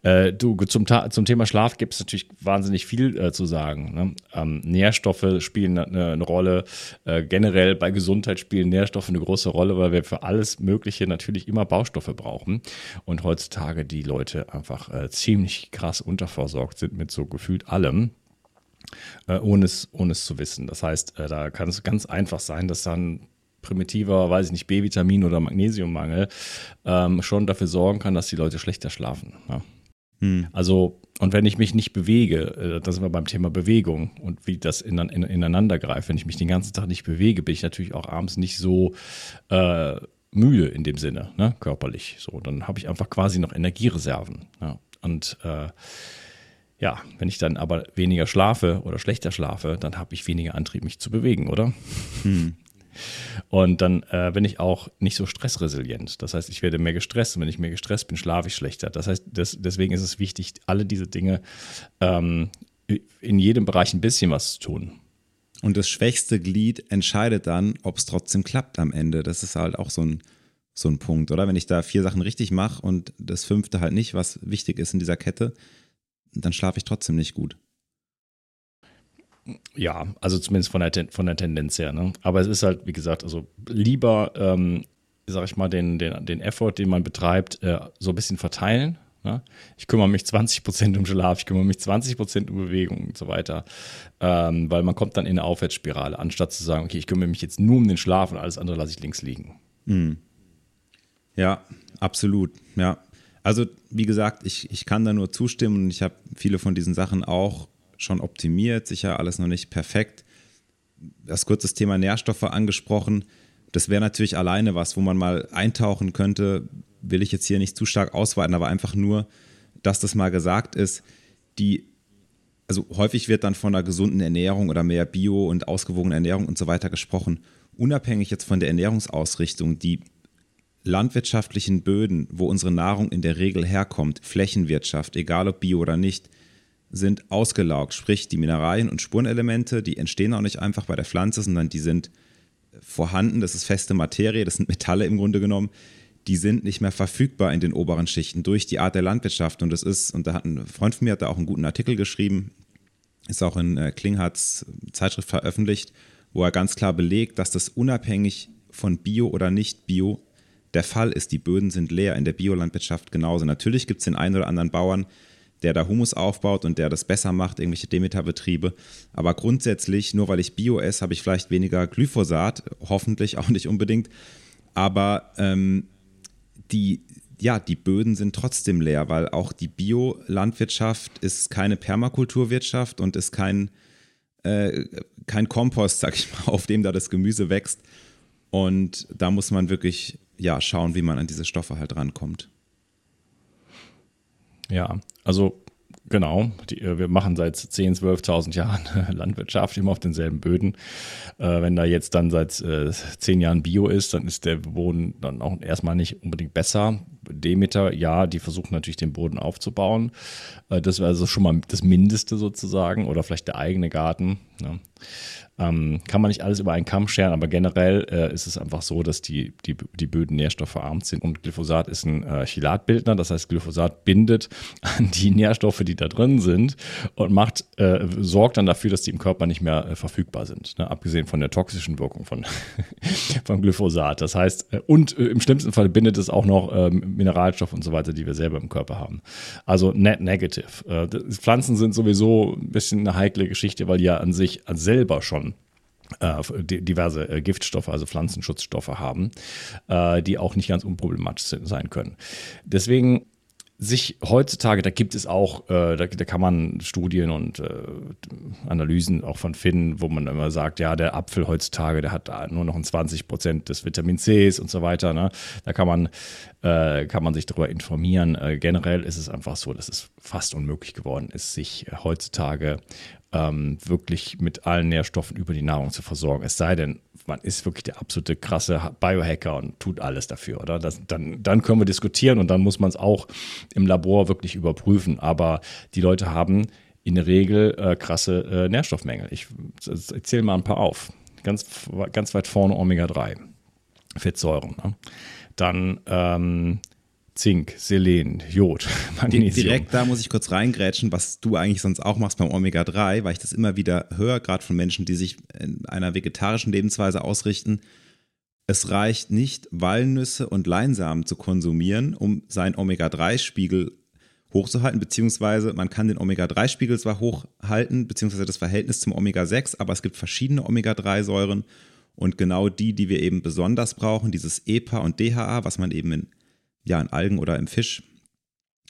Äh, du, zum, zum Thema Schlaf gibt es natürlich wahnsinnig viel äh, zu sagen. Ne? Ähm, Nährstoffe spielen eine eine, eine Rolle. Äh, generell bei Gesundheit spielen Nährstoffe eine große Rolle, weil wir für alles Mögliche natürlich immer Baustoffe brauchen. Und heutzutage die Leute einfach äh, ziemlich krass unterversorgt sind mit so gefühlt allem. Äh, ohne, es, ohne es zu wissen. Das heißt, äh, da kann es ganz einfach sein, dass dann primitiver, weiß ich nicht, B-Vitamin oder Magnesiummangel ähm, schon dafür sorgen kann, dass die Leute schlechter schlafen. Ja. Hm. Also, und wenn ich mich nicht bewege, äh, da sind wir beim Thema Bewegung und wie das in, in, ineinander greift, wenn ich mich den ganzen Tag nicht bewege, bin ich natürlich auch abends nicht so äh, müde in dem Sinne, ne, körperlich. So, dann habe ich einfach quasi noch Energiereserven. Ja. Und äh, ja, wenn ich dann aber weniger schlafe oder schlechter schlafe, dann habe ich weniger Antrieb, mich zu bewegen, oder? Hm. Und dann äh, bin ich auch nicht so stressresilient. Das heißt, ich werde mehr gestresst und wenn ich mehr gestresst bin, schlafe ich schlechter. Das heißt, das, deswegen ist es wichtig, alle diese Dinge ähm, in jedem Bereich ein bisschen was zu tun. Und das schwächste Glied entscheidet dann, ob es trotzdem klappt am Ende. Das ist halt auch so ein, so ein Punkt, oder? Wenn ich da vier Sachen richtig mache und das fünfte halt nicht, was wichtig ist in dieser Kette, dann schlafe ich trotzdem nicht gut. Ja, also zumindest von der, von der Tendenz her. Ne? Aber es ist halt, wie gesagt, also lieber, ähm, sag ich mal, den, den, den Effort, den man betreibt, äh, so ein bisschen verteilen. Ne? Ich kümmere mich 20 Prozent um Schlaf, ich kümmere mich 20 Prozent um Bewegung und so weiter. Ähm, weil man kommt dann in eine Aufwärtsspirale, anstatt zu sagen, okay, ich kümmere mich jetzt nur um den Schlaf und alles andere lasse ich links liegen. Mhm. Ja, absolut. Ja. Also, wie gesagt, ich, ich kann da nur zustimmen und ich habe viele von diesen Sachen auch schon optimiert, sicher alles noch nicht perfekt. Das kurze Thema Nährstoffe angesprochen. Das wäre natürlich alleine was, wo man mal eintauchen könnte, will ich jetzt hier nicht zu stark ausweiten, aber einfach nur, dass das mal gesagt ist, die, also häufig wird dann von einer gesunden Ernährung oder mehr Bio und ausgewogene Ernährung und so weiter gesprochen. Unabhängig jetzt von der Ernährungsausrichtung, die landwirtschaftlichen Böden, wo unsere Nahrung in der Regel herkommt, Flächenwirtschaft, egal ob Bio oder nicht, sind ausgelaugt. Sprich, die Mineralien und Spurenelemente, die entstehen auch nicht einfach bei der Pflanze, sondern die sind vorhanden, das ist feste Materie, das sind Metalle im Grunde genommen, die sind nicht mehr verfügbar in den oberen Schichten durch die Art der Landwirtschaft. Und das ist, und da hat ein Freund von mir hat da auch einen guten Artikel geschrieben, ist auch in äh, Klinghards Zeitschrift veröffentlicht, wo er ganz klar belegt, dass das unabhängig von Bio oder nicht Bio der Fall ist. Die Böden sind leer in der Biolandwirtschaft genauso. Natürlich gibt es den einen oder anderen Bauern, der da Humus aufbaut und der das besser macht, irgendwelche Demeterbetriebe. Aber grundsätzlich, nur weil ich Bio esse, habe ich vielleicht weniger Glyphosat, hoffentlich auch nicht unbedingt. Aber ähm, die, ja, die Böden sind trotzdem leer, weil auch die Biolandwirtschaft ist keine Permakulturwirtschaft und ist kein, äh, kein Kompost, sag ich mal, auf dem da das Gemüse wächst. Und da muss man wirklich ja, schauen, wie man an diese Stoffe halt rankommt. Ja, also Genau, die, äh, wir machen seit 10.000, 12.000 Jahren Landwirtschaft immer auf denselben Böden. Äh, wenn da jetzt dann seit äh, 10 Jahren Bio ist, dann ist der Boden dann auch erstmal nicht unbedingt besser. Demeter, ja, die versuchen natürlich den Boden aufzubauen. Äh, das wäre also schon mal das Mindeste sozusagen oder vielleicht der eigene Garten. Ne? Ähm, kann man nicht alles über einen Kamm scheren, aber generell äh, ist es einfach so, dass die, die, die Böden nährstoffverarmt sind. Und Glyphosat ist ein äh, Chelatbildner, das heißt, Glyphosat bindet an die Nährstoffe, die da drin sind und macht, äh, sorgt dann dafür, dass die im Körper nicht mehr äh, verfügbar sind. Ne? Abgesehen von der toxischen Wirkung von, von Glyphosat. Das heißt, äh, und äh, im schlimmsten Fall bindet es auch noch ähm, Mineralstoffe und so weiter, die wir selber im Körper haben. Also net negative. Pflanzen sind sowieso ein bisschen eine heikle Geschichte, weil die ja an sich selber schon diverse äh, Giftstoffe, also Pflanzenschutzstoffe haben, äh, die auch nicht ganz unproblematisch sein können. Deswegen sich heutzutage, da gibt es auch, äh, da, da, kann man Studien und äh, Analysen auch von finden, wo man immer sagt, ja, der Apfel heutzutage, der hat nur noch ein 20 Prozent des Vitamin Cs und so weiter. Ne? Da kann man, äh, kann man sich darüber informieren. Äh, generell ist es einfach so, dass es fast unmöglich geworden ist, sich heutzutage ähm, wirklich mit allen Nährstoffen über die Nahrung zu versorgen. Es sei denn, man ist wirklich der absolute krasse Biohacker und tut alles dafür, oder? Das, dann, dann können wir diskutieren und dann muss man es auch im Labor wirklich überprüfen. Aber die Leute haben in der Regel äh, krasse äh, Nährstoffmängel. Ich, ich zähle mal ein paar auf. Ganz, ganz weit vorne Omega-3, Fettsäuren. Ne? Dann ähm, Zink, Selen, Jod, Magnesium. Direkt da muss ich kurz reingrätschen, was du eigentlich sonst auch machst beim Omega-3, weil ich das immer wieder höre, gerade von Menschen, die sich in einer vegetarischen Lebensweise ausrichten. Es reicht nicht, Walnüsse und Leinsamen zu konsumieren, um seinen Omega-3-Spiegel hochzuhalten, beziehungsweise man kann den Omega-3-Spiegel zwar hochhalten, beziehungsweise das Verhältnis zum Omega-6, aber es gibt verschiedene Omega-3-Säuren und genau die, die wir eben besonders brauchen, dieses EPA und DHA, was man eben in ja, in Algen oder im Fisch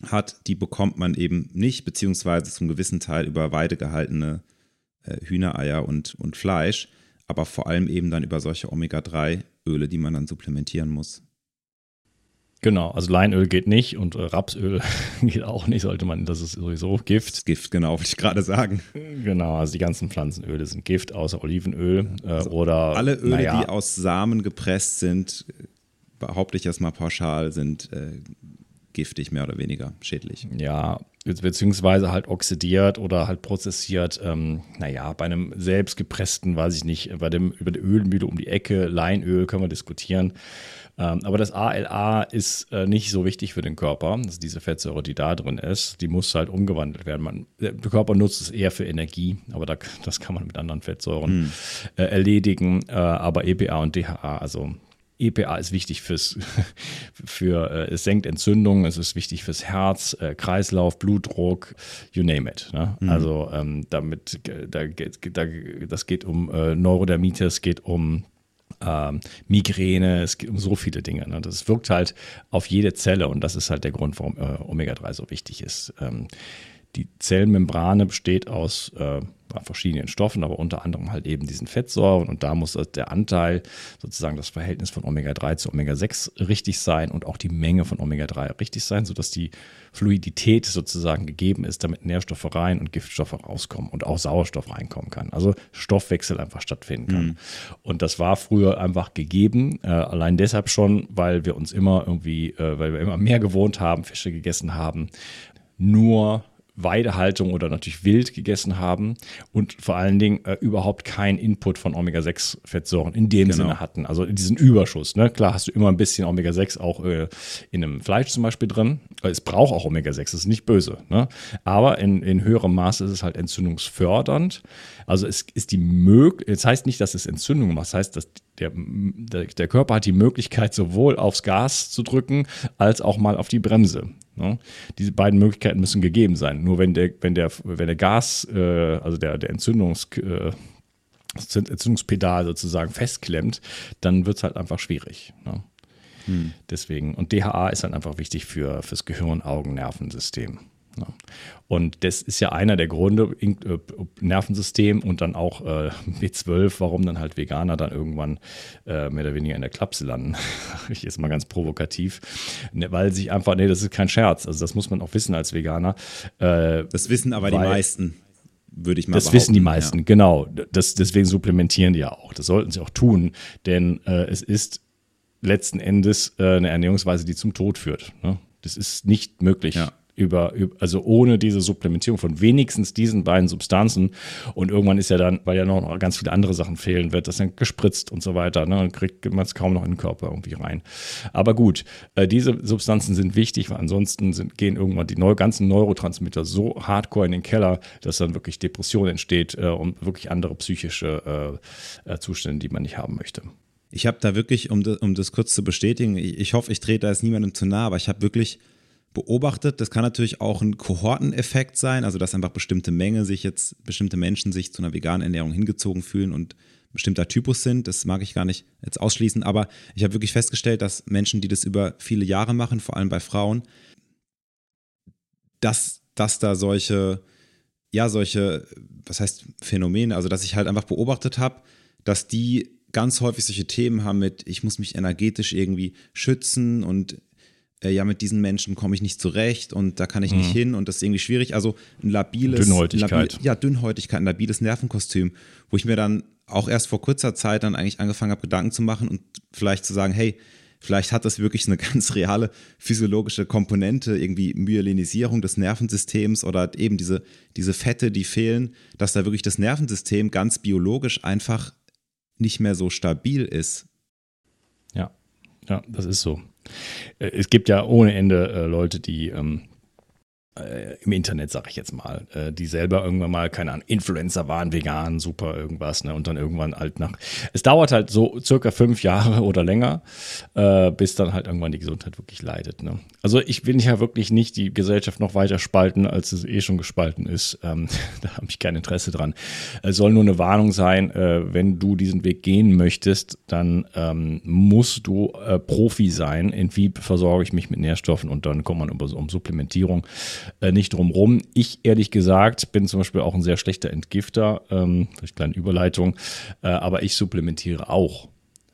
hat, die bekommt man eben nicht, beziehungsweise zum gewissen Teil über Weide gehaltene äh, Hühnereier und, und Fleisch, aber vor allem eben dann über solche Omega-3-Öle, die man dann supplementieren muss. Genau, also Leinöl geht nicht und äh, Rapsöl geht auch nicht, sollte man, das ist sowieso Gift. Gift, genau, wollte ich gerade sagen. Genau, also die ganzen Pflanzenöle sind Gift, außer Olivenöl äh, also oder. Alle Öle, naja, die aus Samen gepresst sind, behaupte ich erstmal pauschal, sind äh, giftig, mehr oder weniger schädlich. Ja, beziehungsweise halt oxidiert oder halt prozessiert. Ähm, naja, bei einem selbstgepressten, weiß ich nicht, bei dem über die Ölmühle um die Ecke, Leinöl können wir diskutieren. Ähm, aber das ALA ist äh, nicht so wichtig für den Körper. Also diese Fettsäure, die da drin ist, die muss halt umgewandelt werden. Man, der Körper nutzt es eher für Energie, aber da, das kann man mit anderen Fettsäuren hm. äh, erledigen. Äh, aber EPA und DHA, also EPA ist wichtig fürs, für, äh, es senkt Entzündungen, es ist wichtig fürs Herz, äh, Kreislauf, Blutdruck, you name it. Ne? Mhm. Also ähm, damit, da, da, das geht um äh, Neurodermitis, geht um ähm, Migräne, es geht um so viele Dinge. Ne? Das wirkt halt auf jede Zelle und das ist halt der Grund, warum äh, Omega-3 so wichtig ist. Ähm, die Zellmembrane besteht aus äh, bei verschiedenen Stoffen, aber unter anderem halt eben diesen Fettsäuren. Und da muss der Anteil, sozusagen das Verhältnis von Omega-3 zu Omega-6 richtig sein und auch die Menge von Omega-3 richtig sein, sodass die Fluidität sozusagen gegeben ist, damit Nährstoffe rein und Giftstoffe rauskommen und auch Sauerstoff reinkommen kann. Also Stoffwechsel einfach stattfinden kann. Mhm. Und das war früher einfach gegeben, äh, allein deshalb schon, weil wir uns immer irgendwie, äh, weil wir immer mehr gewohnt haben, Fische gegessen haben, nur Weidehaltung oder natürlich wild gegessen haben und vor allen Dingen äh, überhaupt keinen Input von Omega-6-Fettsäuren in dem genau. Sinne hatten. Also diesen Überschuss. Ne? Klar hast du immer ein bisschen Omega-6 auch äh, in einem Fleisch zum Beispiel drin. Es braucht auch Omega-6, das ist nicht böse. Ne? Aber in, in höherem Maße ist es halt entzündungsfördernd. Also es ist die Möglichkeit, es das heißt nicht, dass es Entzündung macht, das heißt, dass der, der, der Körper hat die Möglichkeit, sowohl aufs Gas zu drücken, als auch mal auf die Bremse. Ne? Diese beiden Möglichkeiten müssen gegeben sein. Nur wenn der, wenn der, wenn der Gas, äh, also der, der Entzündungs, äh, Entzündungspedal sozusagen festklemmt, dann wird es halt einfach schwierig. Ne? Hm. Deswegen, und DHA ist halt einfach wichtig für, fürs Gehirn, Augen, Nervensystem. Ne? Und das ist ja einer der Gründe, äh, Nervensystem und dann auch äh, B12, warum dann halt Veganer dann irgendwann äh, mehr oder weniger in der Klapse landen. ich jetzt mal ganz provokativ. Ne, weil sich einfach, nee, das ist kein Scherz. Also das muss man auch wissen als Veganer. Äh, das wissen aber weil, die meisten würde ich mal Das behaupten. wissen die meisten, ja. genau. Das, deswegen supplementieren die ja auch. Das sollten sie auch tun, denn äh, es ist letzten Endes äh, eine Ernährungsweise, die zum Tod führt. Ne? Das ist nicht möglich. Ja über, also ohne diese Supplementierung von wenigstens diesen beiden Substanzen. Und irgendwann ist ja dann, weil ja noch ganz viele andere Sachen fehlen, wird das dann gespritzt und so weiter. Ne? Dann kriegt man es kaum noch in den Körper irgendwie rein. Aber gut, äh, diese Substanzen sind wichtig, weil ansonsten sind, gehen irgendwann die neu, ganzen Neurotransmitter so hardcore in den Keller, dass dann wirklich Depression entsteht äh, und wirklich andere psychische äh, Zustände, die man nicht haben möchte. Ich habe da wirklich, um das, um das kurz zu bestätigen, ich, ich hoffe, ich trete da jetzt niemandem zu nah, aber ich habe wirklich beobachtet. Das kann natürlich auch ein Kohorteneffekt sein, also dass einfach bestimmte Menge sich jetzt, bestimmte Menschen sich zu einer veganen Ernährung hingezogen fühlen und bestimmter Typus sind. Das mag ich gar nicht jetzt ausschließen, aber ich habe wirklich festgestellt, dass Menschen, die das über viele Jahre machen, vor allem bei Frauen, dass, dass da solche, ja, solche, was heißt Phänomene, also dass ich halt einfach beobachtet habe, dass die ganz häufig solche Themen haben mit, ich muss mich energetisch irgendwie schützen und äh, ja, mit diesen Menschen komme ich nicht zurecht und da kann ich mhm. nicht hin und das ist irgendwie schwierig. Also ein labiles. Dünnhäutigkeit. Labil, ja, Dünnhäutigkeit, ein labiles Nervenkostüm, wo ich mir dann auch erst vor kurzer Zeit dann eigentlich angefangen habe, Gedanken zu machen und vielleicht zu sagen, hey, vielleicht hat das wirklich eine ganz reale physiologische Komponente, irgendwie Myelinisierung des Nervensystems oder eben diese, diese Fette, die fehlen, dass da wirklich das Nervensystem ganz biologisch einfach nicht mehr so stabil ist. Ja, ja, das ist so. Äh, es gibt ja ohne Ende äh, Leute, die ähm, äh, im Internet, sag ich jetzt mal, äh, die selber irgendwann mal, keine Ahnung, Influencer waren, vegan, super irgendwas, ne? Und dann irgendwann halt nach. Es dauert halt so circa fünf Jahre oder länger, äh, bis dann halt irgendwann die Gesundheit wirklich leidet. Ne? Also ich will ja wirklich nicht die Gesellschaft noch weiter spalten, als es eh schon gespalten ist. Ähm, da habe ich kein Interesse dran. Es soll nur eine Warnung sein, äh, wenn du diesen Weg gehen möchtest, dann ähm, musst du äh, Profi sein. In wie versorge ich mich mit Nährstoffen und dann kommt man um, um Supplementierung äh, nicht drumrum. Ich ehrlich gesagt bin zum Beispiel auch ein sehr schlechter Entgifter, ähm, durch kleine Überleitung, äh, aber ich supplementiere auch.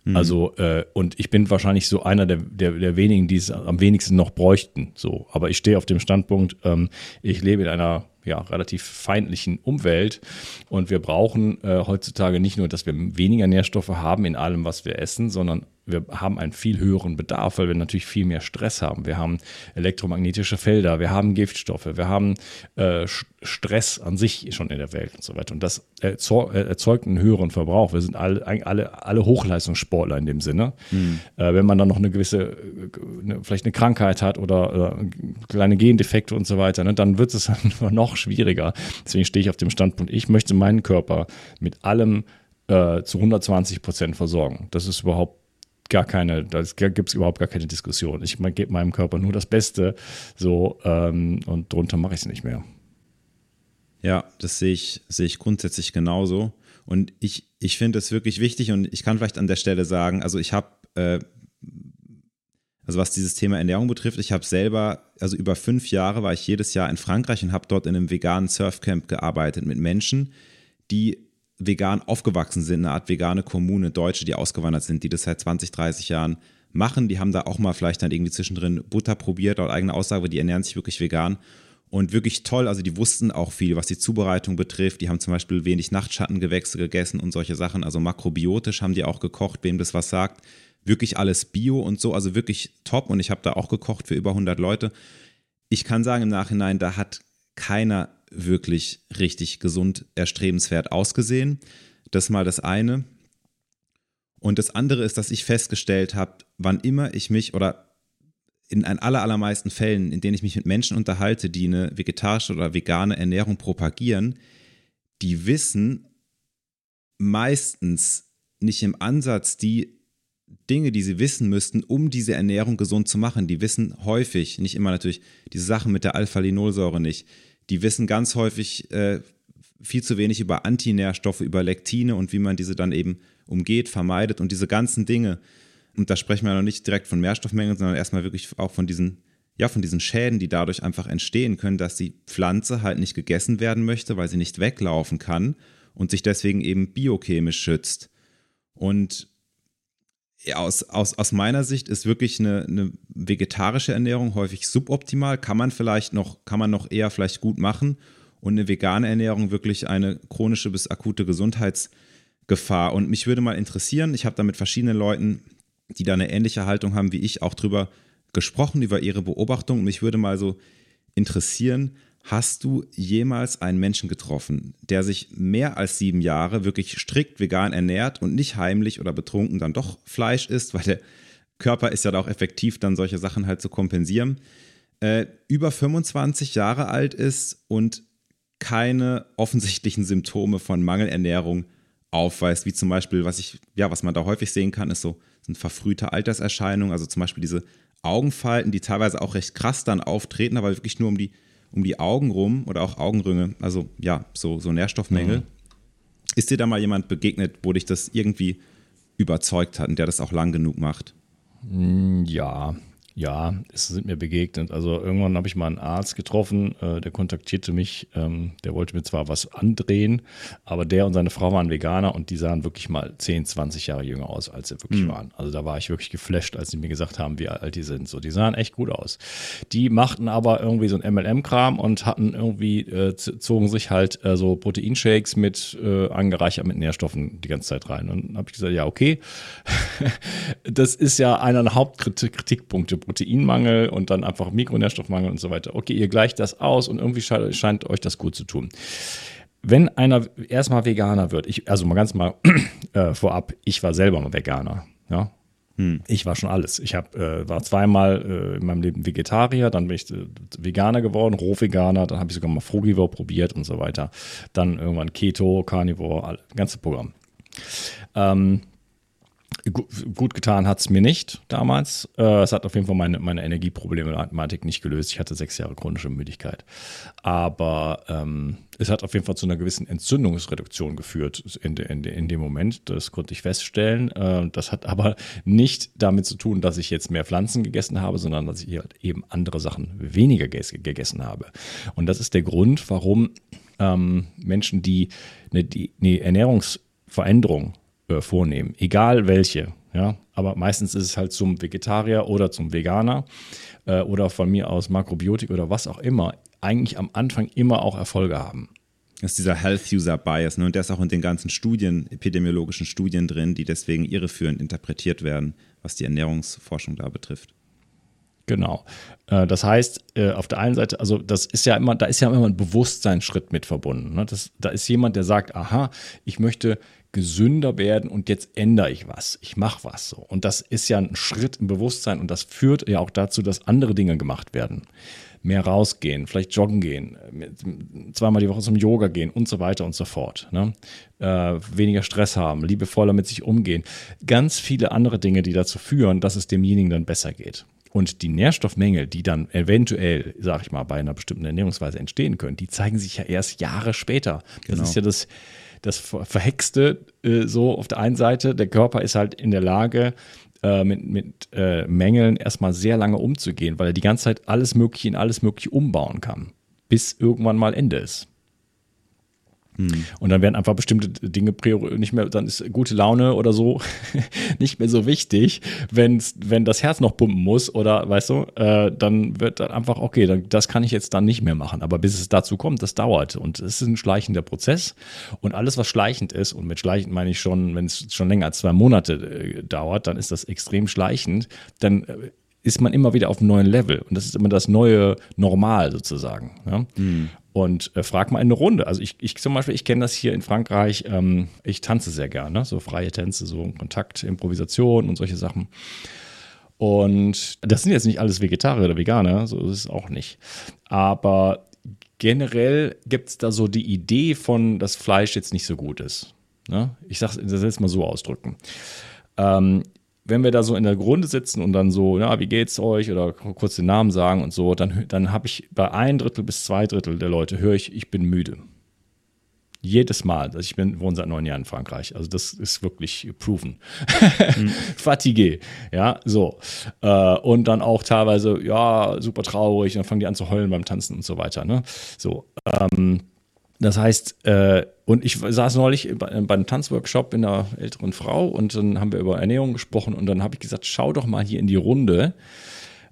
Mhm. Also, äh, und ich bin wahrscheinlich so einer der, der, der wenigen, die es am wenigsten noch bräuchten. So, aber ich stehe auf dem Standpunkt, ähm, ich lebe in einer ja, relativ feindlichen Umwelt. Und wir brauchen äh, heutzutage nicht nur, dass wir weniger Nährstoffe haben in allem, was wir essen, sondern wir haben einen viel höheren Bedarf, weil wir natürlich viel mehr Stress haben. Wir haben elektromagnetische Felder, wir haben Giftstoffe, wir haben äh, Stress an sich schon in der Welt und so weiter. Und das erzeugt einen höheren Verbrauch. Wir sind alle, alle, alle Hochleistungssportler in dem Sinne. Mhm. Äh, wenn man dann noch eine gewisse, eine, vielleicht eine Krankheit hat oder, oder, kleine Gendefekte und so weiter, ne, dann wird es noch schwieriger. Deswegen stehe ich auf dem Standpunkt, ich möchte meinen Körper mit allem äh, zu 120 Prozent versorgen. Das ist überhaupt gar keine, da gibt es überhaupt gar keine Diskussion. Ich gebe meinem Körper nur das Beste so ähm, und drunter mache ich es nicht mehr. Ja, das sehe ich, sehe ich grundsätzlich genauso. Und ich, ich finde es wirklich wichtig und ich kann vielleicht an der Stelle sagen, also ich habe, äh, also was dieses Thema Ernährung betrifft, ich habe selber, also über fünf Jahre war ich jedes Jahr in Frankreich und habe dort in einem veganen Surfcamp gearbeitet mit Menschen, die vegan aufgewachsen sind, eine Art vegane Kommune, Deutsche, die ausgewandert sind, die das seit 20, 30 Jahren machen. Die haben da auch mal vielleicht dann irgendwie zwischendrin Butter probiert, laut eigener Aussage, die ernähren sich wirklich vegan. Und wirklich toll, also die wussten auch viel, was die Zubereitung betrifft. Die haben zum Beispiel wenig Nachtschattengewächse gegessen und solche Sachen. Also makrobiotisch haben die auch gekocht, wem das was sagt. Wirklich alles Bio und so, also wirklich top. Und ich habe da auch gekocht für über 100 Leute. Ich kann sagen im Nachhinein, da hat keiner wirklich richtig gesund erstrebenswert ausgesehen. Das ist mal das eine. Und das andere ist, dass ich festgestellt habe, wann immer ich mich oder in ein aller, allermeisten Fällen, in denen ich mich mit Menschen unterhalte, die eine vegetarische oder vegane Ernährung propagieren, die wissen meistens nicht im Ansatz die Dinge, die sie wissen müssten, um diese Ernährung gesund zu machen. Die wissen häufig, nicht immer natürlich, diese Sachen mit der Alpha-Linolsäure nicht. Die wissen ganz häufig äh, viel zu wenig über Antinährstoffe, über Lektine und wie man diese dann eben umgeht, vermeidet und diese ganzen Dinge. Und da sprechen wir noch nicht direkt von Mehrstoffmängeln, sondern erstmal wirklich auch von diesen, ja, von diesen Schäden, die dadurch einfach entstehen können, dass die Pflanze halt nicht gegessen werden möchte, weil sie nicht weglaufen kann und sich deswegen eben biochemisch schützt. Und aus, aus, aus meiner Sicht ist wirklich eine, eine vegetarische Ernährung häufig suboptimal. Kann man vielleicht noch, kann man noch eher vielleicht gut machen. Und eine vegane Ernährung wirklich eine chronische bis akute Gesundheitsgefahr. Und mich würde mal interessieren, ich habe da mit verschiedenen Leuten, die da eine ähnliche Haltung haben wie ich, auch drüber gesprochen, über ihre Beobachtung. Mich würde mal so interessieren, Hast du jemals einen Menschen getroffen, der sich mehr als sieben Jahre wirklich strikt vegan ernährt und nicht heimlich oder betrunken dann doch Fleisch isst, weil der Körper ist ja da auch effektiv, dann solche Sachen halt zu kompensieren, äh, über 25 Jahre alt ist und keine offensichtlichen Symptome von Mangelernährung aufweist, wie zum Beispiel, was ich, ja, was man da häufig sehen kann, ist so sind verfrühte Alterserscheinungen, also zum Beispiel diese Augenfalten, die teilweise auch recht krass dann auftreten, aber wirklich nur um die um die Augen rum oder auch Augenringe, also ja, so, so Nährstoffmängel. Mhm. Ist dir da mal jemand begegnet, wo dich das irgendwie überzeugt hat und der das auch lang genug macht? Mm, ja, ja, es sind mir begegnet. Also irgendwann habe ich mal einen Arzt getroffen, äh, der kontaktierte mich, ähm, der wollte mir zwar was andrehen, aber der und seine Frau waren Veganer und die sahen wirklich mal 10, 20 Jahre jünger aus, als sie wirklich mhm. waren. Also da war ich wirklich geflasht, als sie mir gesagt haben, wie alt die sind. So, die sahen echt gut aus. Die machten aber irgendwie so ein MLM-Kram und hatten irgendwie, äh, zogen sich halt äh, so Proteinshakes mit äh, angereichert mit Nährstoffen die ganze Zeit rein. Und dann habe ich gesagt, ja, okay, das ist ja einer der Hauptkritikpunkte Proteinmangel und dann einfach Mikronährstoffmangel und so weiter. Okay, ihr gleicht das aus und irgendwie scheint, scheint euch das gut zu tun. Wenn einer erstmal Veganer wird, ich, also mal ganz mal äh, vorab, ich war selber mal Veganer. Ja, hm. Ich war schon alles. Ich hab, äh, war zweimal äh, in meinem Leben Vegetarier, dann bin ich äh, Veganer geworden, Rohveganer, dann habe ich sogar mal Frugivore probiert und so weiter. Dann irgendwann Keto, Carnivore, all, ganze Programm. Ähm, Gut getan hat es mir nicht damals. Äh, es hat auf jeden Fall meine, meine Energieproblematik nicht gelöst. Ich hatte sechs Jahre chronische Müdigkeit. Aber ähm, es hat auf jeden Fall zu einer gewissen Entzündungsreduktion geführt in, in, in dem Moment. Das konnte ich feststellen. Äh, das hat aber nicht damit zu tun, dass ich jetzt mehr Pflanzen gegessen habe, sondern dass ich halt eben andere Sachen weniger gegessen habe. Und das ist der Grund, warum ähm, Menschen, die eine, die, eine Ernährungsveränderung äh, vornehmen, egal welche. Ja, aber meistens ist es halt zum Vegetarier oder zum Veganer äh, oder von mir aus Makrobiotik oder was auch immer, eigentlich am Anfang immer auch Erfolge haben. Das ist dieser Health User Bias, ne? und der ist auch in den ganzen Studien, epidemiologischen Studien drin, die deswegen irreführend interpretiert werden, was die Ernährungsforschung da betrifft. Genau. Äh, das heißt, äh, auf der einen Seite, also das ist ja immer, da ist ja immer ein Bewusstseinsschritt mit verbunden. Ne? Das, da ist jemand, der sagt, aha, ich möchte gesünder werden und jetzt ändere ich was. Ich mache was so. Und das ist ja ein Schritt im Bewusstsein und das führt ja auch dazu, dass andere Dinge gemacht werden. Mehr rausgehen, vielleicht joggen gehen, zweimal die Woche zum Yoga gehen und so weiter und so fort. Ne? Äh, weniger Stress haben, liebevoller mit sich umgehen. Ganz viele andere Dinge, die dazu führen, dass es demjenigen dann besser geht. Und die Nährstoffmängel, die dann eventuell, sag ich mal, bei einer bestimmten Ernährungsweise entstehen können, die zeigen sich ja erst Jahre später. Das genau. ist ja das, das Verhexte äh, so auf der einen Seite. Der Körper ist halt in der Lage, äh, mit, mit äh, Mängeln erstmal sehr lange umzugehen, weil er die ganze Zeit alles Mögliche in alles Mögliche umbauen kann, bis irgendwann mal Ende ist. Mhm. Und dann werden einfach bestimmte Dinge nicht mehr, dann ist gute Laune oder so nicht mehr so wichtig, wenn's, wenn das Herz noch pumpen muss oder weißt du, äh, dann wird dann einfach, okay, dann, das kann ich jetzt dann nicht mehr machen. Aber bis es dazu kommt, das dauert. Und es ist ein schleichender Prozess. Und alles, was schleichend ist, und mit schleichend meine ich schon, wenn es schon länger als zwei Monate äh, dauert, dann ist das extrem schleichend. Dann äh, ist man immer wieder auf einem neuen Level. Und das ist immer das neue Normal sozusagen. Ja? Mhm. Und äh, frag mal in eine Runde. Also ich, ich zum Beispiel, ich kenne das hier in Frankreich, ähm, ich tanze sehr gerne, so freie Tänze, so Kontakt, Improvisation und solche Sachen. Und das sind jetzt nicht alles Vegetarier oder Veganer, so ist es auch nicht. Aber generell gibt es da so die Idee von, dass Fleisch jetzt nicht so gut ist. Ne? Ich sage das jetzt mal so ausdrücken. Ähm, wenn wir da so in der Grunde sitzen und dann so, ja, wie geht's euch oder kurz den Namen sagen und so, dann, dann habe ich bei ein Drittel bis zwei Drittel der Leute höre ich, ich bin müde. Jedes Mal. Also ich bin, wohne seit neun Jahren in Frankreich. Also das ist wirklich proven. mhm. Fatigue. Ja, so. Äh, und dann auch teilweise, ja, super traurig. Und dann fangen die an zu heulen beim Tanzen und so weiter. Ne? So. Ähm, das heißt, äh, und ich saß neulich bei, bei einem Tanzworkshop mit einer älteren Frau und dann haben wir über Ernährung gesprochen und dann habe ich gesagt, schau doch mal hier in die Runde.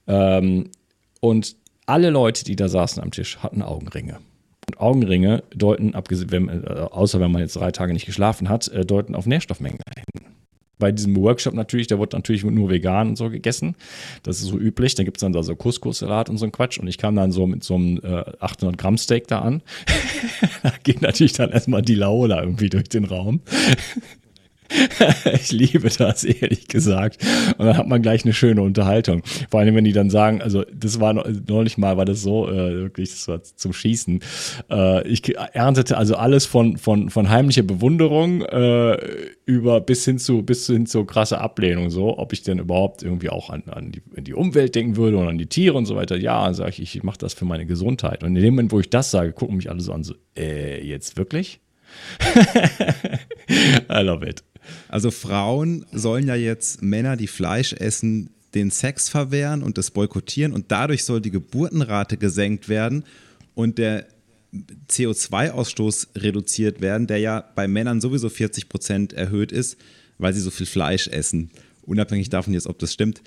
Ähm, und alle Leute, die da saßen am Tisch, hatten Augenringe. Und Augenringe deuten, abgesehen, wenn, äh, außer wenn man jetzt drei Tage nicht geschlafen hat, äh, deuten auf Nährstoffmengen hin bei diesem Workshop natürlich, da wird natürlich nur vegan und so gegessen. Das ist so üblich. Da gibt es dann da so Couscous-Salat und so ein Quatsch. Und ich kam dann so mit so einem äh, 800 Gramm Steak da an. da geht natürlich dann erstmal die Laola irgendwie durch den Raum. ich liebe das, ehrlich gesagt. Und dann hat man gleich eine schöne Unterhaltung. Vor allem, wenn die dann sagen, also das war neulich mal, war das so, äh, wirklich, das war zum Schießen. Äh, ich erntete also alles von, von, von heimlicher Bewunderung äh, über bis hin zu, bis hin zu krasser Ablehnung, so, ob ich denn überhaupt irgendwie auch an, an die, die Umwelt denken würde und an die Tiere und so weiter. Ja, sage ich, ich mache das für meine Gesundheit. Und in dem Moment, wo ich das sage, gucken mich alle so an, so, äh, jetzt wirklich? I love it. Also Frauen sollen ja jetzt Männer, die Fleisch essen, den Sex verwehren und das boykottieren und dadurch soll die Geburtenrate gesenkt werden und der CO2-Ausstoß reduziert werden, der ja bei Männern sowieso 40 Prozent erhöht ist, weil sie so viel Fleisch essen. Unabhängig davon jetzt, ob das stimmt.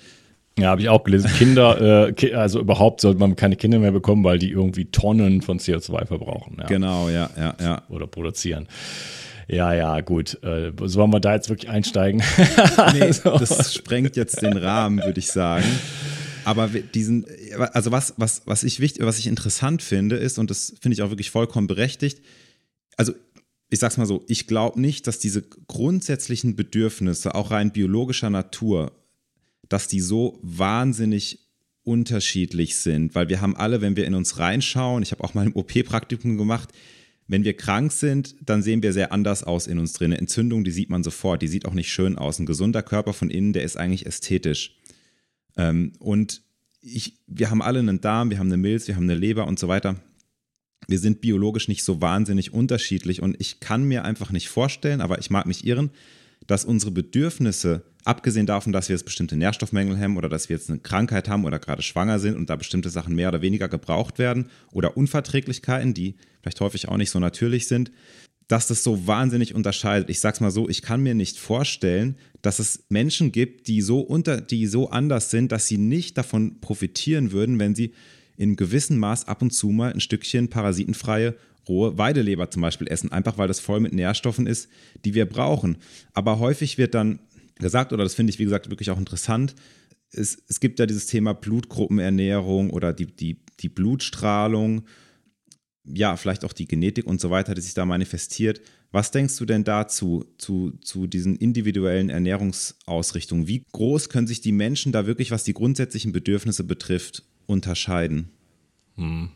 Ja, habe ich auch gelesen. Kinder, äh, also überhaupt sollte man keine Kinder mehr bekommen, weil die irgendwie Tonnen von CO2 verbrauchen. Ja. Genau, ja, ja, ja. Oder produzieren. Ja, ja, gut. Äh, sollen wir da jetzt wirklich einsteigen? nee, also. das sprengt jetzt den Rahmen, würde ich sagen. Aber diesen, also was, was, was ich wichtig, was ich interessant finde, ist, und das finde ich auch wirklich vollkommen berechtigt, also ich sag's mal so, ich glaube nicht, dass diese grundsätzlichen Bedürfnisse, auch rein biologischer Natur, dass die so wahnsinnig unterschiedlich sind, weil wir haben alle, wenn wir in uns reinschauen, ich habe auch mal ein OP-Praktikum gemacht, wenn wir krank sind, dann sehen wir sehr anders aus in uns drin. Eine Entzündung, die sieht man sofort, die sieht auch nicht schön aus. Ein gesunder Körper von innen, der ist eigentlich ästhetisch. Ähm, und ich, wir haben alle einen Darm, wir haben eine Milz, wir haben eine Leber und so weiter. Wir sind biologisch nicht so wahnsinnig unterschiedlich und ich kann mir einfach nicht vorstellen, aber ich mag mich irren, dass unsere Bedürfnisse, abgesehen davon, dass wir jetzt bestimmte Nährstoffmängel haben oder dass wir jetzt eine Krankheit haben oder gerade schwanger sind und da bestimmte Sachen mehr oder weniger gebraucht werden oder Unverträglichkeiten, die vielleicht häufig auch nicht so natürlich sind, dass das so wahnsinnig unterscheidet. Ich sag's mal so, ich kann mir nicht vorstellen, dass es Menschen gibt, die so unter, die so anders sind, dass sie nicht davon profitieren würden, wenn sie in gewissem Maß ab und zu mal ein Stückchen parasitenfreie rohe Weideleber zum Beispiel essen, einfach weil das voll mit Nährstoffen ist, die wir brauchen. Aber häufig wird dann gesagt, oder das finde ich, wie gesagt, wirklich auch interessant, es, es gibt ja dieses Thema Blutgruppenernährung oder die, die, die Blutstrahlung, ja, vielleicht auch die Genetik und so weiter, die sich da manifestiert. Was denkst du denn dazu, zu, zu diesen individuellen Ernährungsausrichtungen? Wie groß können sich die Menschen da wirklich, was die grundsätzlichen Bedürfnisse betrifft, unterscheiden? Hm.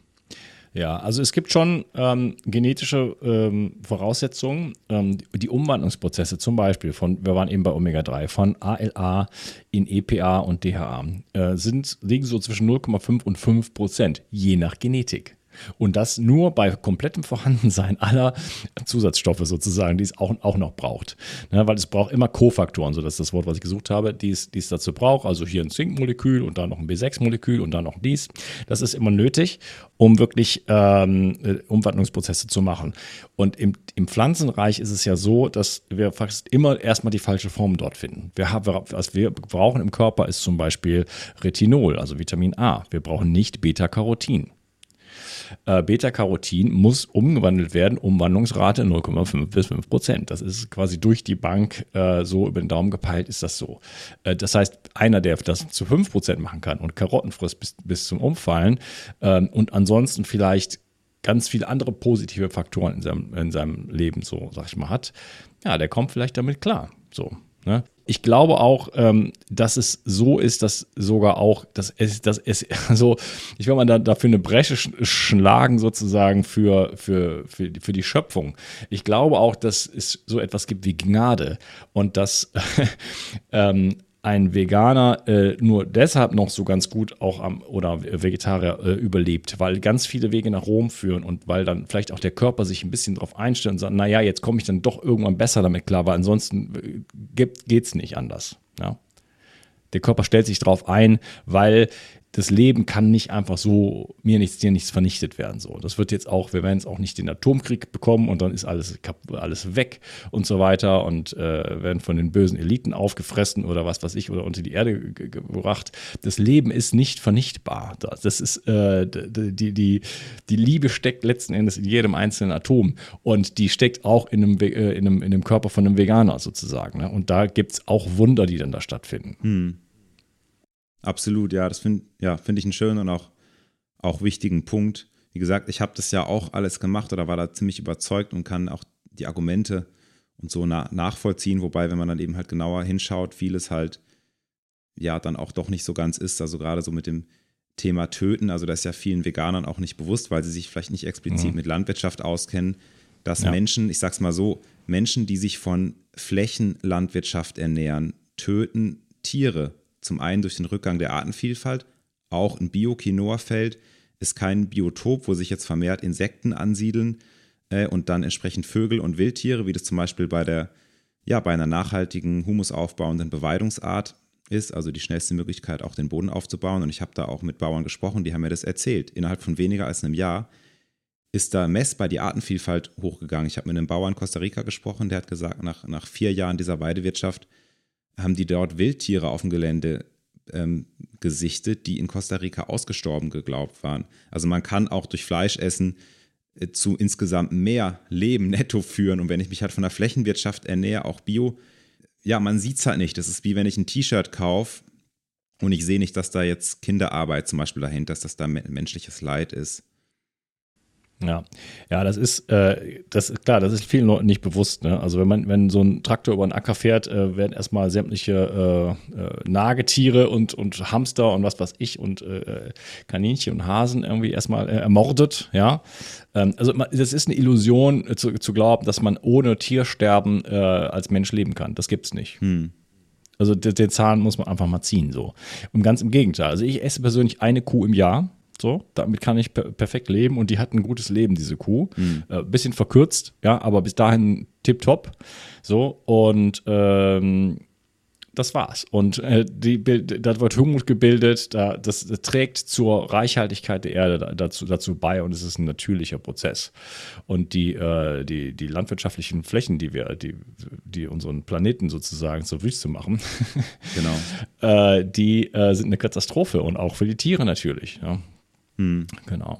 Ja, also es gibt schon ähm, genetische ähm, Voraussetzungen, ähm, die Umwandlungsprozesse zum Beispiel von, wir waren eben bei Omega-3, von ALA in EPA und DHA, äh, sind, liegen so zwischen 0,5 und 5 Prozent, je nach Genetik. Und das nur bei komplettem Vorhandensein aller Zusatzstoffe sozusagen, die es auch, auch noch braucht. Ja, weil es braucht immer Kofaktoren, so das ist das Wort, was ich gesucht habe, die es, die es dazu braucht. Also hier ein Zinkmolekül und dann noch ein B6-Molekül und dann noch dies. Das ist immer nötig, um wirklich ähm, äh, Umwandlungsprozesse zu machen. Und im, im Pflanzenreich ist es ja so, dass wir fast immer erstmal die falsche Form dort finden. Wir haben, was wir brauchen im Körper ist zum Beispiel Retinol, also Vitamin A. Wir brauchen nicht Beta-Carotin. Äh, Beta-Carotin muss umgewandelt werden, Umwandlungsrate 0,5 bis 5 Prozent. Das ist quasi durch die Bank äh, so über den Daumen gepeilt, ist das so. Äh, das heißt, einer, der das zu 5 Prozent machen kann und Karotten frisst bis, bis zum Umfallen ähm, und ansonsten vielleicht ganz viele andere positive Faktoren in seinem, in seinem Leben, so sag ich mal, hat, ja, der kommt vielleicht damit klar. So. Ne? Ich glaube auch, ähm, dass es so ist, dass sogar auch, dass es, dass es, also ich will mal da, dafür eine Bresche schlagen sozusagen für, für, für, für die Schöpfung. Ich glaube auch, dass es so etwas gibt wie Gnade und dass ähm, ein Veganer äh, nur deshalb noch so ganz gut auch am oder Vegetarier äh, überlebt, weil ganz viele Wege nach Rom führen und weil dann vielleicht auch der Körper sich ein bisschen darauf einstellt und sagt, naja, jetzt komme ich dann doch irgendwann besser damit klar, weil ansonsten äh, geht es nicht anders. Ja? Der Körper stellt sich darauf ein, weil das Leben kann nicht einfach so, mir nichts, dir nichts vernichtet werden. So. Das wird jetzt auch, wir werden jetzt auch nicht den Atomkrieg bekommen und dann ist alles, alles weg und so weiter und äh, werden von den bösen Eliten aufgefressen oder was weiß ich oder unter die Erde gebracht. Das Leben ist nicht vernichtbar. Das ist, äh, die, die, die Liebe steckt letzten Endes in jedem einzelnen Atom und die steckt auch in einem, äh, in einem, in einem Körper von einem Veganer sozusagen. Ne? Und da gibt es auch Wunder, die dann da stattfinden. Hm. Absolut, ja, das finde ja, find ich einen schönen und auch, auch wichtigen Punkt. Wie gesagt, ich habe das ja auch alles gemacht oder war da ziemlich überzeugt und kann auch die Argumente und so na nachvollziehen, wobei, wenn man dann eben halt genauer hinschaut, vieles halt ja dann auch doch nicht so ganz ist. Also gerade so mit dem Thema Töten, also das ist ja vielen Veganern auch nicht bewusst, weil sie sich vielleicht nicht explizit mhm. mit Landwirtschaft auskennen, dass ja. Menschen, ich sag's mal so, Menschen, die sich von Flächenlandwirtschaft ernähren, töten Tiere zum einen durch den Rückgang der Artenvielfalt, auch ein Bio-Quinoa-Feld ist kein Biotop, wo sich jetzt vermehrt Insekten ansiedeln äh, und dann entsprechend Vögel und Wildtiere, wie das zum Beispiel bei der, ja, bei einer nachhaltigen, humusaufbauenden Beweidungsart ist, also die schnellste Möglichkeit, auch den Boden aufzubauen. Und ich habe da auch mit Bauern gesprochen, die haben mir das erzählt. Innerhalb von weniger als einem Jahr ist da messbar die Artenvielfalt hochgegangen. Ich habe mit einem Bauer in Costa Rica gesprochen, der hat gesagt, nach, nach vier Jahren dieser Weidewirtschaft haben die dort Wildtiere auf dem Gelände ähm, gesichtet, die in Costa Rica ausgestorben geglaubt waren. Also man kann auch durch Fleischessen äh, zu insgesamt mehr Leben netto führen. Und wenn ich mich halt von der Flächenwirtschaft ernähre, auch Bio, ja, man sieht es halt nicht. Das ist wie wenn ich ein T-Shirt kaufe und ich sehe nicht, dass da jetzt Kinderarbeit zum Beispiel dahinter ist, dass da menschliches Leid ist. Ja, ja, das ist, äh, das ist klar, das ist vielen Leuten nicht bewusst. Ne? Also wenn man, wenn so ein Traktor über einen Acker fährt, äh, werden erstmal sämtliche äh, äh, Nagetiere und, und Hamster und was weiß ich und äh, Kaninchen und Hasen irgendwie erstmal äh, ermordet, ja. Ähm, also das ist eine Illusion äh, zu, zu glauben, dass man ohne Tiersterben äh, als Mensch leben kann. Das gibt's nicht. Hm. Also den, den Zahn muss man einfach mal ziehen so. Und ganz im Gegenteil. Also ich esse persönlich eine Kuh im Jahr so, damit kann ich per perfekt leben und die hat ein gutes Leben, diese Kuh. Mhm. Äh, bisschen verkürzt, ja, aber bis dahin tipptopp. So, und ähm, das war's. Und äh, die, da wird Humus gebildet, da, das, das, trägt zur Reichhaltigkeit der Erde dazu, dazu bei und es ist ein natürlicher Prozess. Und die, äh, die, die landwirtschaftlichen Flächen, die wir, die, die unseren Planeten sozusagen zur Wüste machen, genau. äh, die äh, sind eine Katastrophe und auch für die Tiere natürlich. Ja. Hm. Genau.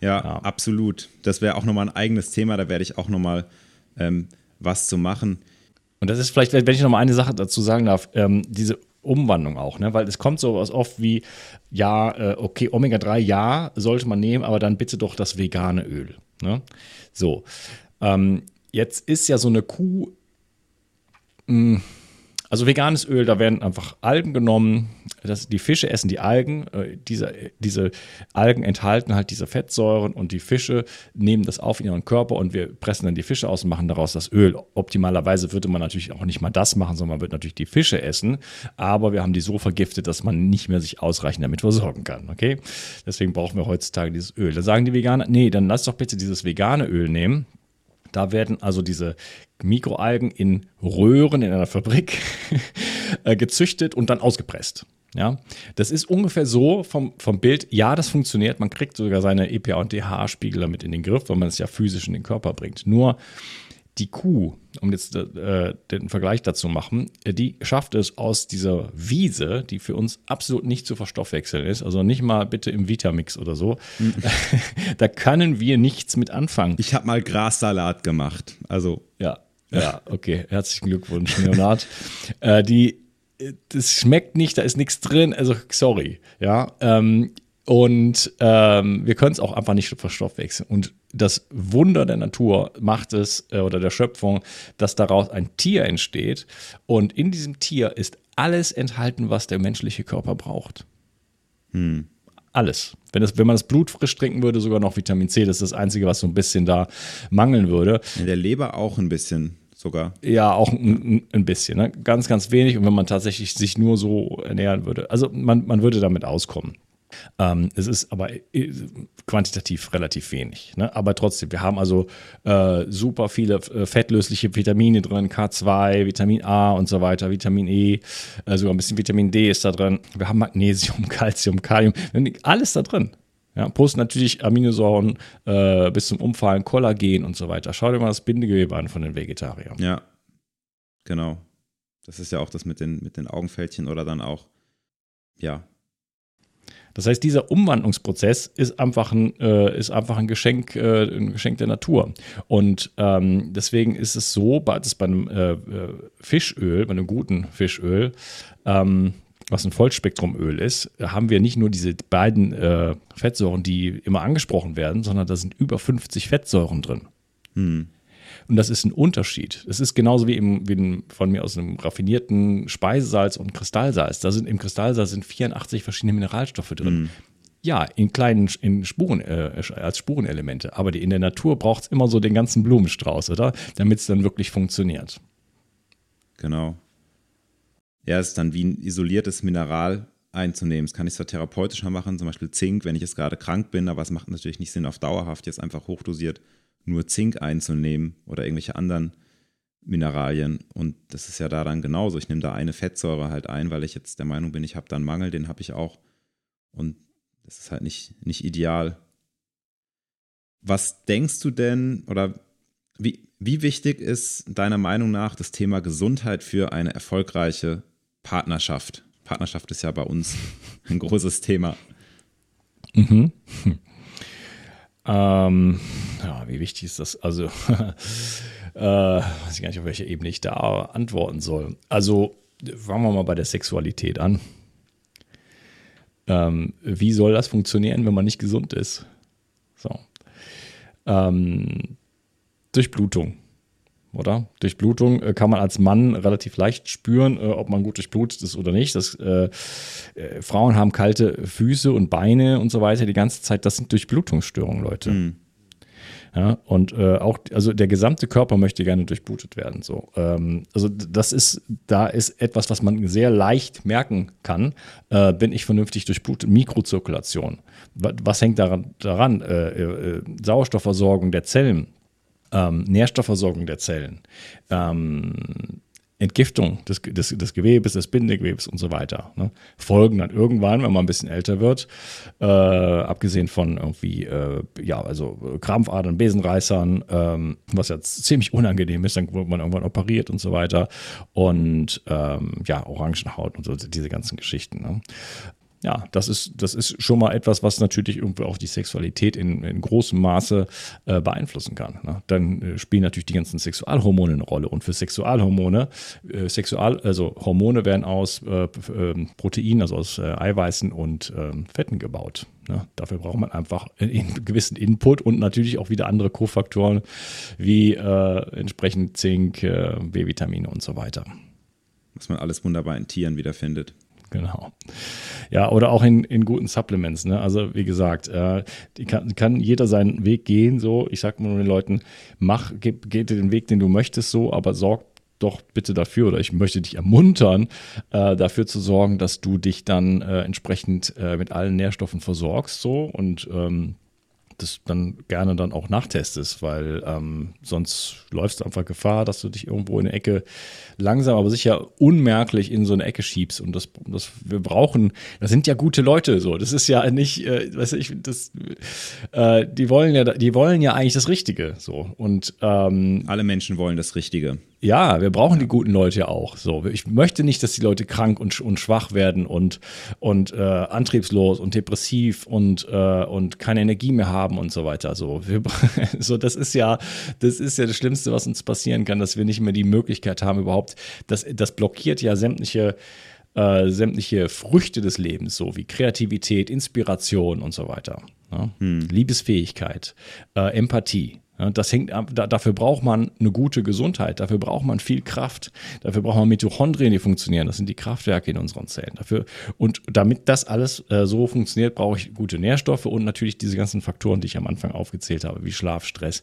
Ja, ja, absolut. Das wäre auch nochmal ein eigenes Thema, da werde ich auch nochmal ähm, was zu machen. Und das ist vielleicht, wenn ich nochmal eine Sache dazu sagen darf, ähm, diese Umwandlung auch, ne? weil es kommt so was oft wie, ja, äh, okay, Omega-3, ja, sollte man nehmen, aber dann bitte doch das vegane Öl. Ne? So, ähm, jetzt ist ja so eine Kuh, mh, hm, Also veganes Öl, da werden einfach Algen genommen. Das, die Fische essen die Algen. Äh, diese, diese Algen enthalten halt diese Fettsäuren und die Fische nehmen das auf in ihren Körper und wir pressen dann die Fische aus und machen daraus das Öl. Optimalerweise würde man natürlich auch nicht mal das machen, sondern man wird natürlich die Fische essen. Aber wir haben die so vergiftet, dass man nicht mehr sich ausreichend damit versorgen kann. Okay? Deswegen brauchen wir heutzutage dieses Öl. Da sagen die Veganer, nee, dann lass doch bitte dieses vegane Öl nehmen. Da werden also diese Mikroalgen in Röhren in einer Fabrik äh, gezüchtet und dann ausgepresst. Ja, das ist ungefähr so vom, vom Bild. Ja, das funktioniert. Man kriegt sogar seine EPA und DHA-Spiegel damit in den Griff, weil man es ja physisch in den Körper bringt. Nur die Kuh, um jetzt äh, den Vergleich dazu machen, äh, die schafft es aus dieser Wiese, die für uns absolut nicht zu verstoffwechseln ist, also nicht mal bitte im Vitamix oder so, mhm. da können wir nichts mit anfangen. Ich habe mal Grassalat gemacht, also. Ja, ja, okay, herzlichen Glückwunsch, Leonard. äh, die, das schmeckt nicht, da ist nichts drin, also sorry, ja. Ähm, und ähm, wir können es auch einfach nicht verstoffwechseln. Und das Wunder der Natur macht es, äh, oder der Schöpfung, dass daraus ein Tier entsteht. Und in diesem Tier ist alles enthalten, was der menschliche Körper braucht. Hm. Alles. Wenn, das, wenn man das Blut frisch trinken würde, sogar noch Vitamin C, das ist das Einzige, was so ein bisschen da mangeln würde. In der Leber auch ein bisschen sogar. Ja, auch ein, ein bisschen. Ne? Ganz, ganz wenig. Und wenn man tatsächlich sich nur so ernähren würde. Also man, man würde damit auskommen. Ähm, es ist aber äh, quantitativ relativ wenig. Ne? Aber trotzdem, wir haben also äh, super viele äh, fettlösliche Vitamine drin, K2, Vitamin A und so weiter, Vitamin E, äh, sogar ein bisschen Vitamin D ist da drin. Wir haben Magnesium, Calcium, Kalium, alles da drin. Ja, plus natürlich Aminosäuren äh, bis zum Umfallen, Kollagen und so weiter. Schau dir mal das Bindegewebe an von den Vegetariern. Ja, genau. Das ist ja auch das mit den, mit den Augenfältchen oder dann auch, ja, das heißt, dieser Umwandlungsprozess ist einfach ein, äh, ist einfach ein Geschenk, äh, ein Geschenk der Natur. Und ähm, deswegen ist es so, dass bei einem äh, äh, Fischöl, bei einem guten Fischöl, ähm, was ein Vollspektrumöl ist, haben wir nicht nur diese beiden äh, Fettsäuren, die immer angesprochen werden, sondern da sind über 50 Fettsäuren drin. Hm. Und das ist ein Unterschied. Es ist genauso wie, im, wie von mir aus einem raffinierten Speisesalz und Kristallsalz. Da sind im Kristallsalz sind 84 verschiedene Mineralstoffe drin. Mhm. Ja, in kleinen in Spuren, äh, als Spurenelemente. Aber die, in der Natur braucht es immer so den ganzen Blumenstrauß, oder? Damit es dann wirklich funktioniert. Genau. Ja, ist dann wie ein isoliertes Mineral einzunehmen. Das kann ich zwar therapeutischer machen, zum Beispiel Zink, wenn ich jetzt gerade krank bin, aber es macht natürlich nicht Sinn, auf dauerhaft jetzt einfach hochdosiert nur Zink einzunehmen oder irgendwelche anderen Mineralien. Und das ist ja da dann genauso. Ich nehme da eine Fettsäure halt ein, weil ich jetzt der Meinung bin, ich habe da einen Mangel, den habe ich auch. Und das ist halt nicht, nicht ideal. Was denkst du denn oder wie, wie wichtig ist deiner Meinung nach das Thema Gesundheit für eine erfolgreiche Partnerschaft? Partnerschaft ist ja bei uns ein großes Thema. Mhm. Ähm, ja, wie wichtig ist das? Also, äh, weiß ich gar nicht, auf welcher Ebene ich da antworten soll. Also, fangen wir mal bei der Sexualität an. Ähm, wie soll das funktionieren, wenn man nicht gesund ist? So. Ähm, Durchblutung oder? Durchblutung äh, kann man als Mann relativ leicht spüren, äh, ob man gut durchblutet ist oder nicht. Das, äh, äh, Frauen haben kalte Füße und Beine und so weiter die ganze Zeit. Das sind Durchblutungsstörungen, Leute. Mhm. Ja, und äh, auch, also der gesamte Körper möchte gerne durchblutet werden. So. Ähm, also das ist, da ist etwas, was man sehr leicht merken kann. Äh, bin ich vernünftig durchblutet? Mikrozirkulation. Was, was hängt daran? daran? Sauerstoffversorgung der Zellen ähm, Nährstoffversorgung der Zellen, ähm, Entgiftung des, des, des, Gewebes, des Bindegewebes und so weiter. Ne? Folgen dann irgendwann, wenn man ein bisschen älter wird, äh, abgesehen von irgendwie, äh, ja, also Krampfadern, Besenreißern, ähm, was ja ziemlich unangenehm ist, dann wird man irgendwann operiert und so weiter. Und ähm, ja, Orangenhaut und so, diese ganzen Geschichten. Ne? Ja, das ist, das ist schon mal etwas, was natürlich irgendwie auch die Sexualität in, in großem Maße äh, beeinflussen kann. Ne? Dann äh, spielen natürlich die ganzen Sexualhormone eine Rolle. Und für Sexualhormone, äh, Sexual, also Hormone werden aus äh, ähm, Proteinen, also aus äh, Eiweißen und ähm, Fetten gebaut. Ne? Dafür braucht man einfach einen gewissen Input und natürlich auch wieder andere Kofaktoren wie äh, entsprechend Zink, B-Vitamine und so weiter. was man alles wunderbar in Tieren wiederfindet. Genau. Ja, oder auch in, in guten Supplements. Ne? Also wie gesagt, äh, kann, kann jeder seinen Weg gehen. So, ich sage nur den Leuten, mach, geh, geh den Weg, den du möchtest, so, aber sorg doch bitte dafür oder ich möchte dich ermuntern, äh, dafür zu sorgen, dass du dich dann äh, entsprechend äh, mit allen Nährstoffen versorgst so und ähm, das dann gerne dann auch nachtestest, weil ähm, sonst läufst du einfach Gefahr, dass du dich irgendwo in eine Ecke langsam, aber sicher unmerklich in so eine Ecke schiebst. Und das, das wir brauchen, das sind ja gute Leute so. Das ist ja nicht, äh, weißt du, ich, das, äh, die wollen ja, die wollen ja eigentlich das Richtige so. Und ähm, alle Menschen wollen das Richtige. Ja, wir brauchen die guten Leute ja auch. So, ich möchte nicht, dass die Leute krank und, und schwach werden und, und äh, antriebslos und depressiv und, äh, und keine Energie mehr haben und so weiter. So, wir, so, das ist ja, das ist ja das Schlimmste, was uns passieren kann, dass wir nicht mehr die Möglichkeit haben, überhaupt, das, das blockiert ja sämtliche äh, sämtliche Früchte des Lebens, so wie Kreativität, Inspiration und so weiter. Ja? Hm. Liebesfähigkeit, äh, Empathie. Das hängt da, dafür braucht man eine gute Gesundheit, dafür braucht man viel Kraft, dafür braucht man Mitochondrien, die funktionieren. Das sind die Kraftwerke in unseren Zellen. Dafür und damit das alles äh, so funktioniert, brauche ich gute Nährstoffe und natürlich diese ganzen Faktoren, die ich am Anfang aufgezählt habe, wie Schlaf, Stress,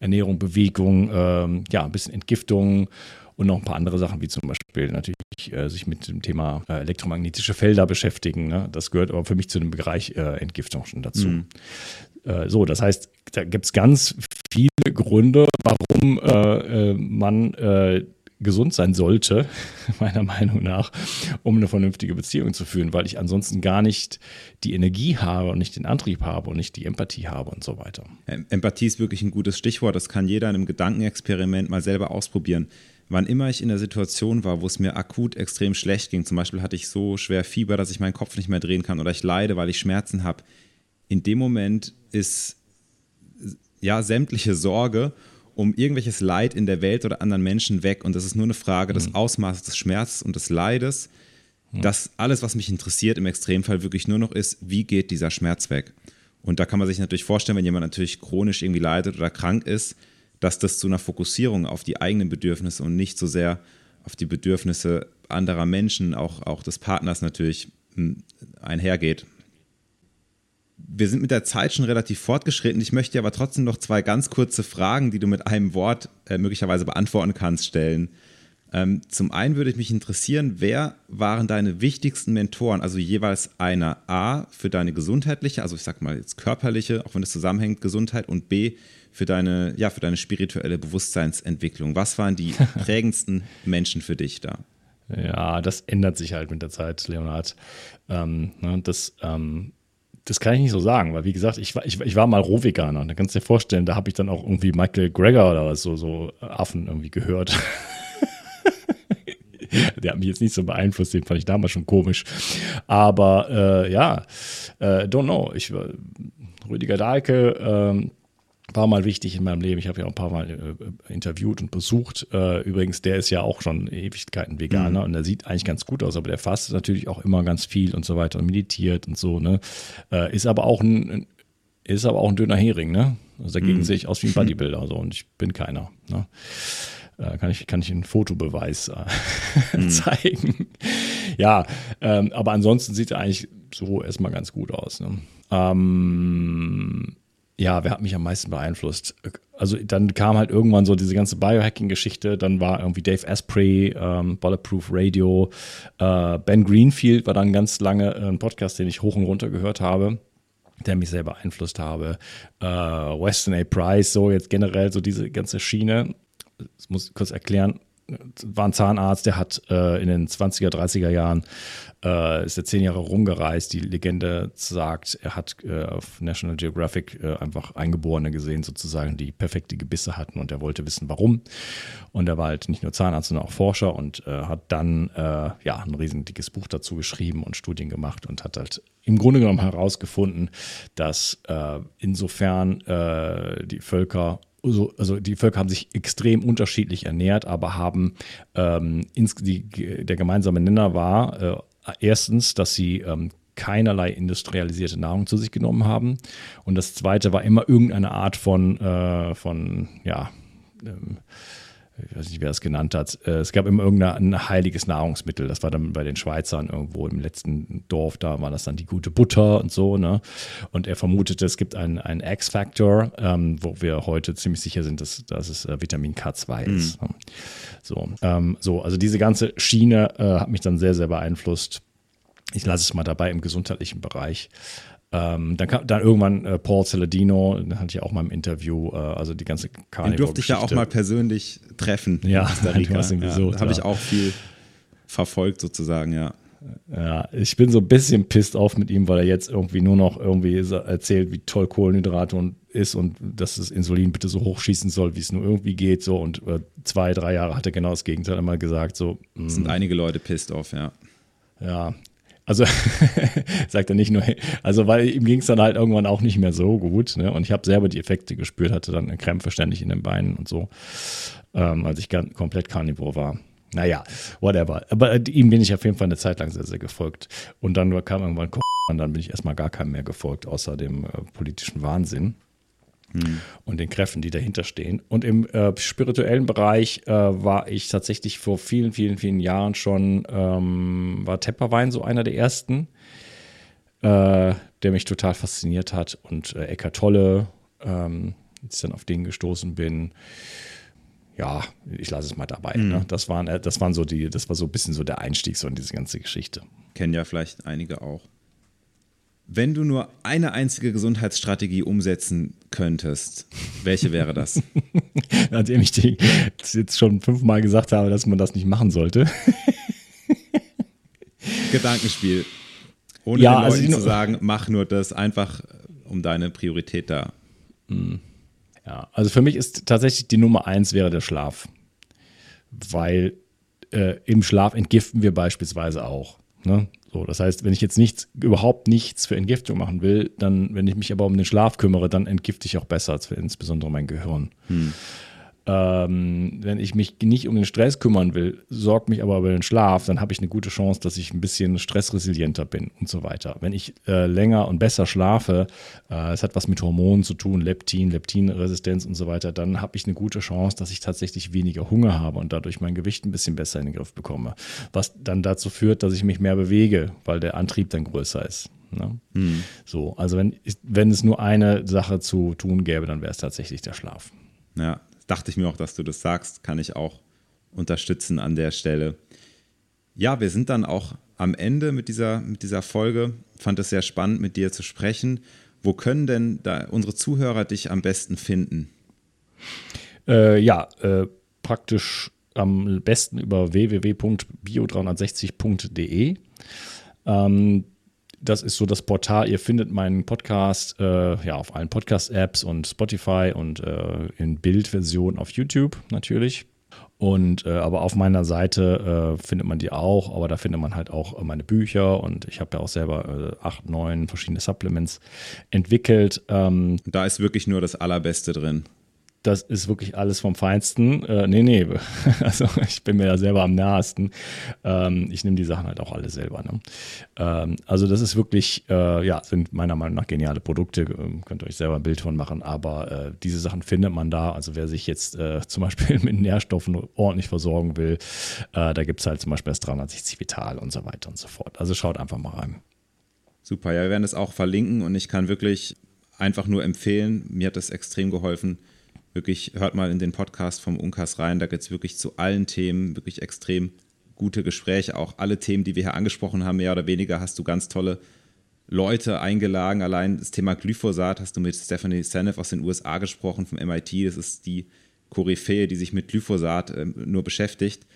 Ernährung, Bewegung, ähm, ja, ein bisschen Entgiftung und noch ein paar andere Sachen, wie zum Beispiel natürlich äh, sich mit dem Thema äh, elektromagnetische Felder beschäftigen. Ne? Das gehört aber für mich zu dem Bereich äh, Entgiftung schon dazu. Mhm. Äh, so, das heißt, da gibt es ganz viele Gründe, warum äh, äh, man äh, gesund sein sollte, meiner Meinung nach, um eine vernünftige Beziehung zu führen, weil ich ansonsten gar nicht die Energie habe und nicht den Antrieb habe und nicht die Empathie habe und so weiter. Empathie ist wirklich ein gutes Stichwort. Das kann jeder in einem Gedankenexperiment mal selber ausprobieren. Wann immer ich in der Situation war, wo es mir akut extrem schlecht ging, zum Beispiel hatte ich so schwer Fieber, dass ich meinen Kopf nicht mehr drehen kann oder ich leide, weil ich Schmerzen habe, in dem Moment ist ja sämtliche Sorge um irgendwelches Leid in der Welt oder anderen Menschen weg. Und das ist nur eine Frage des mhm. Ausmaßes des Schmerzes und des Leides. Mhm. Das alles, was mich interessiert im Extremfall wirklich nur noch ist, wie geht dieser Schmerz weg? Und da kann man sich natürlich vorstellen, wenn jemand natürlich chronisch irgendwie leidet oder krank ist, dass das zu einer Fokussierung auf die eigenen Bedürfnisse und nicht so sehr auf die Bedürfnisse anderer Menschen, auch, auch des Partners natürlich hm, einhergeht wir sind mit der Zeit schon relativ fortgeschritten. Ich möchte dir aber trotzdem noch zwei ganz kurze Fragen, die du mit einem Wort äh, möglicherweise beantworten kannst, stellen. Ähm, zum einen würde ich mich interessieren, wer waren deine wichtigsten Mentoren? Also jeweils einer A für deine gesundheitliche, also ich sag mal jetzt körperliche, auch wenn es zusammenhängt, Gesundheit und B für deine, ja, für deine spirituelle Bewusstseinsentwicklung. Was waren die prägendsten Menschen für dich da? Ja, das ändert sich halt mit der Zeit, Leonhard. Ähm, ne, das ähm, das kann ich nicht so sagen, weil wie gesagt, ich war, ich, ich war mal Rohveganer. Da kannst du dir vorstellen, da habe ich dann auch irgendwie Michael Greger oder was, so, so Affen irgendwie gehört. Der hat mich jetzt nicht so beeinflusst, den fand ich damals schon komisch. Aber äh, ja, äh, don't know. Ich, Rüdiger Dahlke, ähm, war mal wichtig in meinem Leben. Ich habe ja auch ein paar Mal äh, interviewt und besucht. Äh, übrigens, der ist ja auch schon Ewigkeiten Veganer mhm. und der sieht eigentlich ganz gut aus, aber der fastet natürlich auch immer ganz viel und so weiter und meditiert und so. Ne? Äh, ist aber auch ein ist aber auch ein dünner Hering, ne? Also dagegen mhm. sehe ich aus wie ein Bodybuilder so und ich bin keiner. Ne? Äh, kann ich, kann ich einen Fotobeweis äh, mhm. zeigen. Ja, ähm, aber ansonsten sieht er eigentlich so erstmal ganz gut aus. Ne? Ähm, ja, wer hat mich am meisten beeinflusst? Also dann kam halt irgendwann so diese ganze Biohacking-Geschichte, dann war irgendwie Dave Asprey, ähm, Bulletproof Radio, äh, Ben Greenfield war dann ganz lange äh, ein Podcast, den ich hoch und runter gehört habe, der mich sehr beeinflusst habe. Äh, Weston A. Price, so jetzt generell so diese ganze Schiene. Das muss ich kurz erklären war ein Zahnarzt, der hat äh, in den 20er, 30er Jahren, äh, ist er zehn Jahre rumgereist. Die Legende sagt, er hat äh, auf National Geographic äh, einfach Eingeborene gesehen, sozusagen, die perfekte Gebisse hatten und er wollte wissen, warum. Und er war halt nicht nur Zahnarzt, sondern auch Forscher und äh, hat dann äh, ja ein riesen dickes Buch dazu geschrieben und Studien gemacht und hat halt im Grunde genommen herausgefunden, dass insofern die Völker so, also die Völker haben sich extrem unterschiedlich ernährt, aber haben ähm, ins, die, der gemeinsame Nenner war äh, erstens, dass sie ähm, keinerlei industrialisierte Nahrung zu sich genommen haben. Und das zweite war immer irgendeine Art von, äh, von ja, ähm, ich weiß nicht, wer es genannt hat. Äh, es gab immer irgendein heiliges Nahrungsmittel. Das war dann bei den Schweizern irgendwo im letzten Dorf, da war das dann die gute Butter und so. Ne? Und er vermutete, es gibt einen, einen X-Factor, ähm, wo wir heute ziemlich sicher sind, dass, dass es äh, Vitamin K2 mhm. ist. Ne? So, ähm, so, also diese ganze Schiene äh, hat mich dann sehr, sehr beeinflusst. Ich lasse es mal dabei im gesundheitlichen Bereich. Ähm, dann kam dann irgendwann äh, Paul Saladino, den hatte ich auch mal im Interview, äh, also die ganze Carnivore Den durfte ich ja auch mal persönlich treffen. Ja, Costa Rica. Ja, habe ich auch viel verfolgt sozusagen, ja. Ja, ich bin so ein bisschen pisst auf mit ihm, weil er jetzt irgendwie nur noch irgendwie erzählt, wie toll Kohlenhydrate ist und dass das Insulin bitte so hochschießen soll, wie es nur irgendwie geht. So und äh, zwei, drei Jahre hat er genau das Gegenteil immer gesagt. So, mm. sind einige Leute pisst auf, ja. Ja, also sagt er nicht nur, also weil ihm ging es dann halt irgendwann auch nicht mehr so gut. Ne? Und ich habe selber die Effekte gespürt, hatte dann Krämpfe ständig in den Beinen und so, ähm, als ich komplett Carnivore war. Naja, whatever. Aber äh, ihm bin ich auf jeden Fall eine Zeit lang sehr, sehr gefolgt. Und dann kam irgendwann und dann bin ich erstmal gar keinem mehr gefolgt, außer dem äh, politischen Wahnsinn hm. und den Kräften, die dahinter stehen. Und im äh, spirituellen Bereich äh, war ich tatsächlich vor vielen, vielen, vielen Jahren schon, ähm, war Tepperwein so einer der ersten, äh, der mich total fasziniert hat. Und äh, Eckart Tolle, ähm, als ich dann auf den gestoßen bin, ja, ich lasse es mal dabei. Mhm. Ne? Das, waren, äh, das waren so die, das war so ein bisschen so der Einstieg so in diese ganze Geschichte. Kennen ja vielleicht einige auch. Wenn du nur eine einzige Gesundheitsstrategie umsetzen könntest, welche wäre das? Nachdem ich die jetzt schon fünfmal gesagt habe, dass man das nicht machen sollte. Gedankenspiel. Ohne ja, den also Leuten also zu sagen, mach nur das einfach um deine Priorität da. Hm. Ja, also für mich ist tatsächlich die Nummer eins wäre der Schlaf. Weil äh, im Schlaf entgiften wir beispielsweise auch. Ne? So, das heißt, wenn ich jetzt nichts, überhaupt nichts für Entgiftung machen will, dann, wenn ich mich aber um den Schlaf kümmere, dann entgifte ich auch besser, insbesondere mein Gehirn. Hm. Ähm, wenn ich mich nicht um den Stress kümmern will, sorgt mich aber über den Schlaf, dann habe ich eine gute Chance, dass ich ein bisschen stressresilienter bin und so weiter. Wenn ich äh, länger und besser schlafe, äh, es hat was mit Hormonen zu tun, Leptin, Leptinresistenz und so weiter, dann habe ich eine gute Chance, dass ich tatsächlich weniger Hunger habe und dadurch mein Gewicht ein bisschen besser in den Griff bekomme. Was dann dazu führt, dass ich mich mehr bewege, weil der Antrieb dann größer ist. Ne? Hm. So, also wenn, wenn es nur eine Sache zu tun gäbe, dann wäre es tatsächlich der Schlaf. Ja, dachte ich mir auch, dass du das sagst, kann ich auch unterstützen an der Stelle. Ja, wir sind dann auch am Ende mit dieser, mit dieser Folge. Fand es sehr spannend, mit dir zu sprechen. Wo können denn unsere Zuhörer dich am besten finden? Äh, ja, äh, praktisch am besten über www.bio360.de. Ähm, das ist so das Portal. Ihr findet meinen Podcast äh, ja auf allen Podcast-Apps und Spotify und äh, in Bildversion auf YouTube natürlich. Und äh, aber auf meiner Seite äh, findet man die auch, aber da findet man halt auch meine Bücher und ich habe ja auch selber äh, acht, neun verschiedene Supplements entwickelt. Ähm, da ist wirklich nur das Allerbeste drin das ist wirklich alles vom Feinsten. Äh, nee, nee, also ich bin mir da selber am nahesten. Ähm, ich nehme die Sachen halt auch alle selber. Ne? Ähm, also das ist wirklich, äh, ja, sind meiner Meinung nach geniale Produkte. Ähm, könnt ihr euch selber ein Bild von machen, aber äh, diese Sachen findet man da. Also wer sich jetzt äh, zum Beispiel mit Nährstoffen ordentlich versorgen will, äh, da gibt es halt zum Beispiel das 360 Vital und so weiter und so fort. Also schaut einfach mal rein. Super, ja, wir werden das auch verlinken und ich kann wirklich einfach nur empfehlen, mir hat das extrem geholfen, Wirklich, hört mal in den Podcast vom Unkas rein. Da geht es wirklich zu allen Themen, wirklich extrem gute Gespräche. Auch alle Themen, die wir hier angesprochen haben, mehr oder weniger, hast du ganz tolle Leute eingeladen. Allein das Thema Glyphosat hast du mit Stephanie Seneff aus den USA gesprochen, vom MIT. Das ist die Koryphäe, die sich mit Glyphosat äh, nur beschäftigt.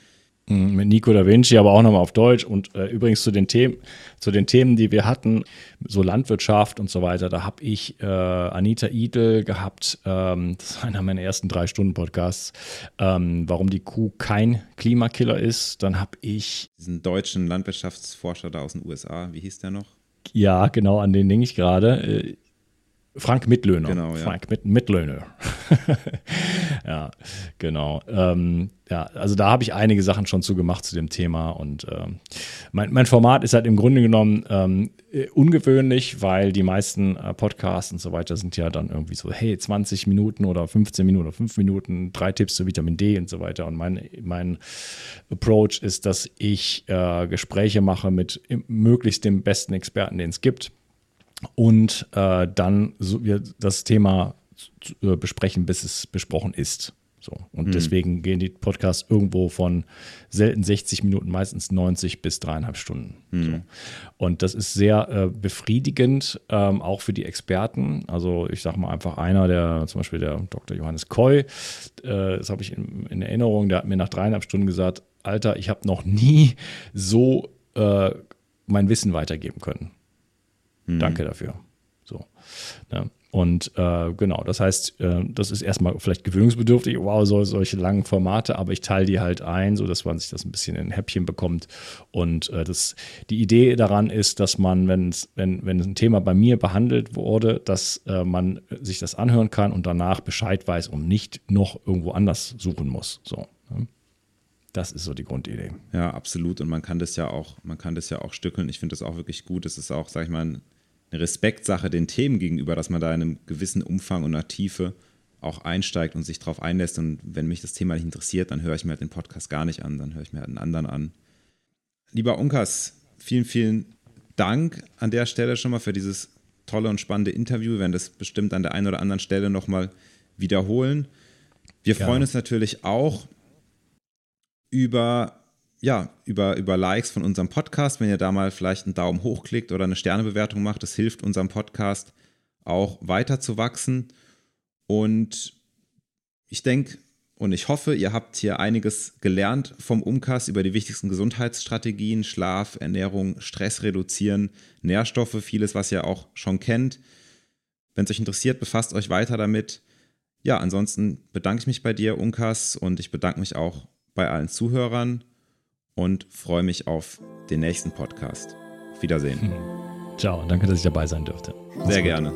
Mhm, mit Nico da Vinci, aber auch nochmal auf Deutsch. Und äh, übrigens zu den, Themen, zu den Themen, die wir hatten, so Landwirtschaft und so weiter, da habe ich äh, Anita Idel gehabt, ähm, das ist einer meiner ersten drei Stunden Podcasts, ähm, warum die Kuh kein Klimakiller ist. Dann habe ich diesen deutschen Landwirtschaftsforscher da aus den USA, wie hieß der noch? Ja, genau, an den denke ich gerade. Äh, Frank Mittlöhner. Genau, ja. Frank Mit Mittlöhner. Ja, genau. Ähm, ja, also da habe ich einige Sachen schon zu gemacht zu dem Thema und ähm, mein, mein Format ist halt im Grunde genommen ähm, ungewöhnlich, weil die meisten äh, Podcasts und so weiter sind ja dann irgendwie so, hey, 20 Minuten oder 15 Minuten oder 5 Minuten, drei Tipps zu Vitamin D und so weiter. Und mein, mein Approach ist, dass ich äh, Gespräche mache mit möglichst dem besten Experten, den es gibt und äh, dann so, wir das Thema äh, besprechen, bis es besprochen ist. So. Und mhm. deswegen gehen die Podcasts irgendwo von selten 60 Minuten, meistens 90 bis dreieinhalb Stunden. Mhm. So. Und das ist sehr äh, befriedigend, ähm, auch für die Experten. Also ich sage mal einfach einer, der zum Beispiel der Dr. Johannes Koy, äh, das habe ich in, in, Erinnerung, der hat mir nach dreieinhalb Stunden gesagt, Alter, ich habe noch nie so äh, mein Wissen weitergeben können. Mhm. Danke dafür. So. Ja. Und äh, genau, das heißt, äh, das ist erstmal vielleicht gewöhnungsbedürftig, wow, so, solche langen Formate, aber ich teile die halt ein, so dass man sich das ein bisschen in Häppchen bekommt. Und äh, das, die Idee daran ist, dass man, wenn's, wenn, wenn ein Thema bei mir behandelt wurde, dass äh, man sich das anhören kann und danach Bescheid weiß und nicht noch irgendwo anders suchen muss. So. Ne? Das ist so die Grundidee. Ja, absolut. Und man kann das ja auch, man kann das ja auch stückeln. Ich finde das auch wirklich gut. Es ist auch, sag ich mal, ein eine Respektsache den Themen gegenüber, dass man da in einem gewissen Umfang und einer Tiefe auch einsteigt und sich darauf einlässt. Und wenn mich das Thema nicht interessiert, dann höre ich mir halt den Podcast gar nicht an, dann höre ich mir halt einen anderen an. Lieber Unkas, vielen, vielen Dank an der Stelle schon mal für dieses tolle und spannende Interview. Wir werden das bestimmt an der einen oder anderen Stelle nochmal wiederholen. Wir ja. freuen uns natürlich auch über ja, über, über Likes von unserem Podcast, wenn ihr da mal vielleicht einen Daumen hoch klickt oder eine Sternebewertung macht, das hilft unserem Podcast auch weiter zu wachsen. Und ich denke und ich hoffe, ihr habt hier einiges gelernt vom Umkast über die wichtigsten Gesundheitsstrategien, Schlaf, Ernährung, Stress reduzieren, Nährstoffe, vieles, was ihr auch schon kennt. Wenn es euch interessiert, befasst euch weiter damit. Ja, ansonsten bedanke ich mich bei dir, Unkas, und ich bedanke mich auch bei allen Zuhörern und freue mich auf den nächsten Podcast. Auf Wiedersehen. Hm. Ciao, danke, dass ich dabei sein durfte. Sehr gerne.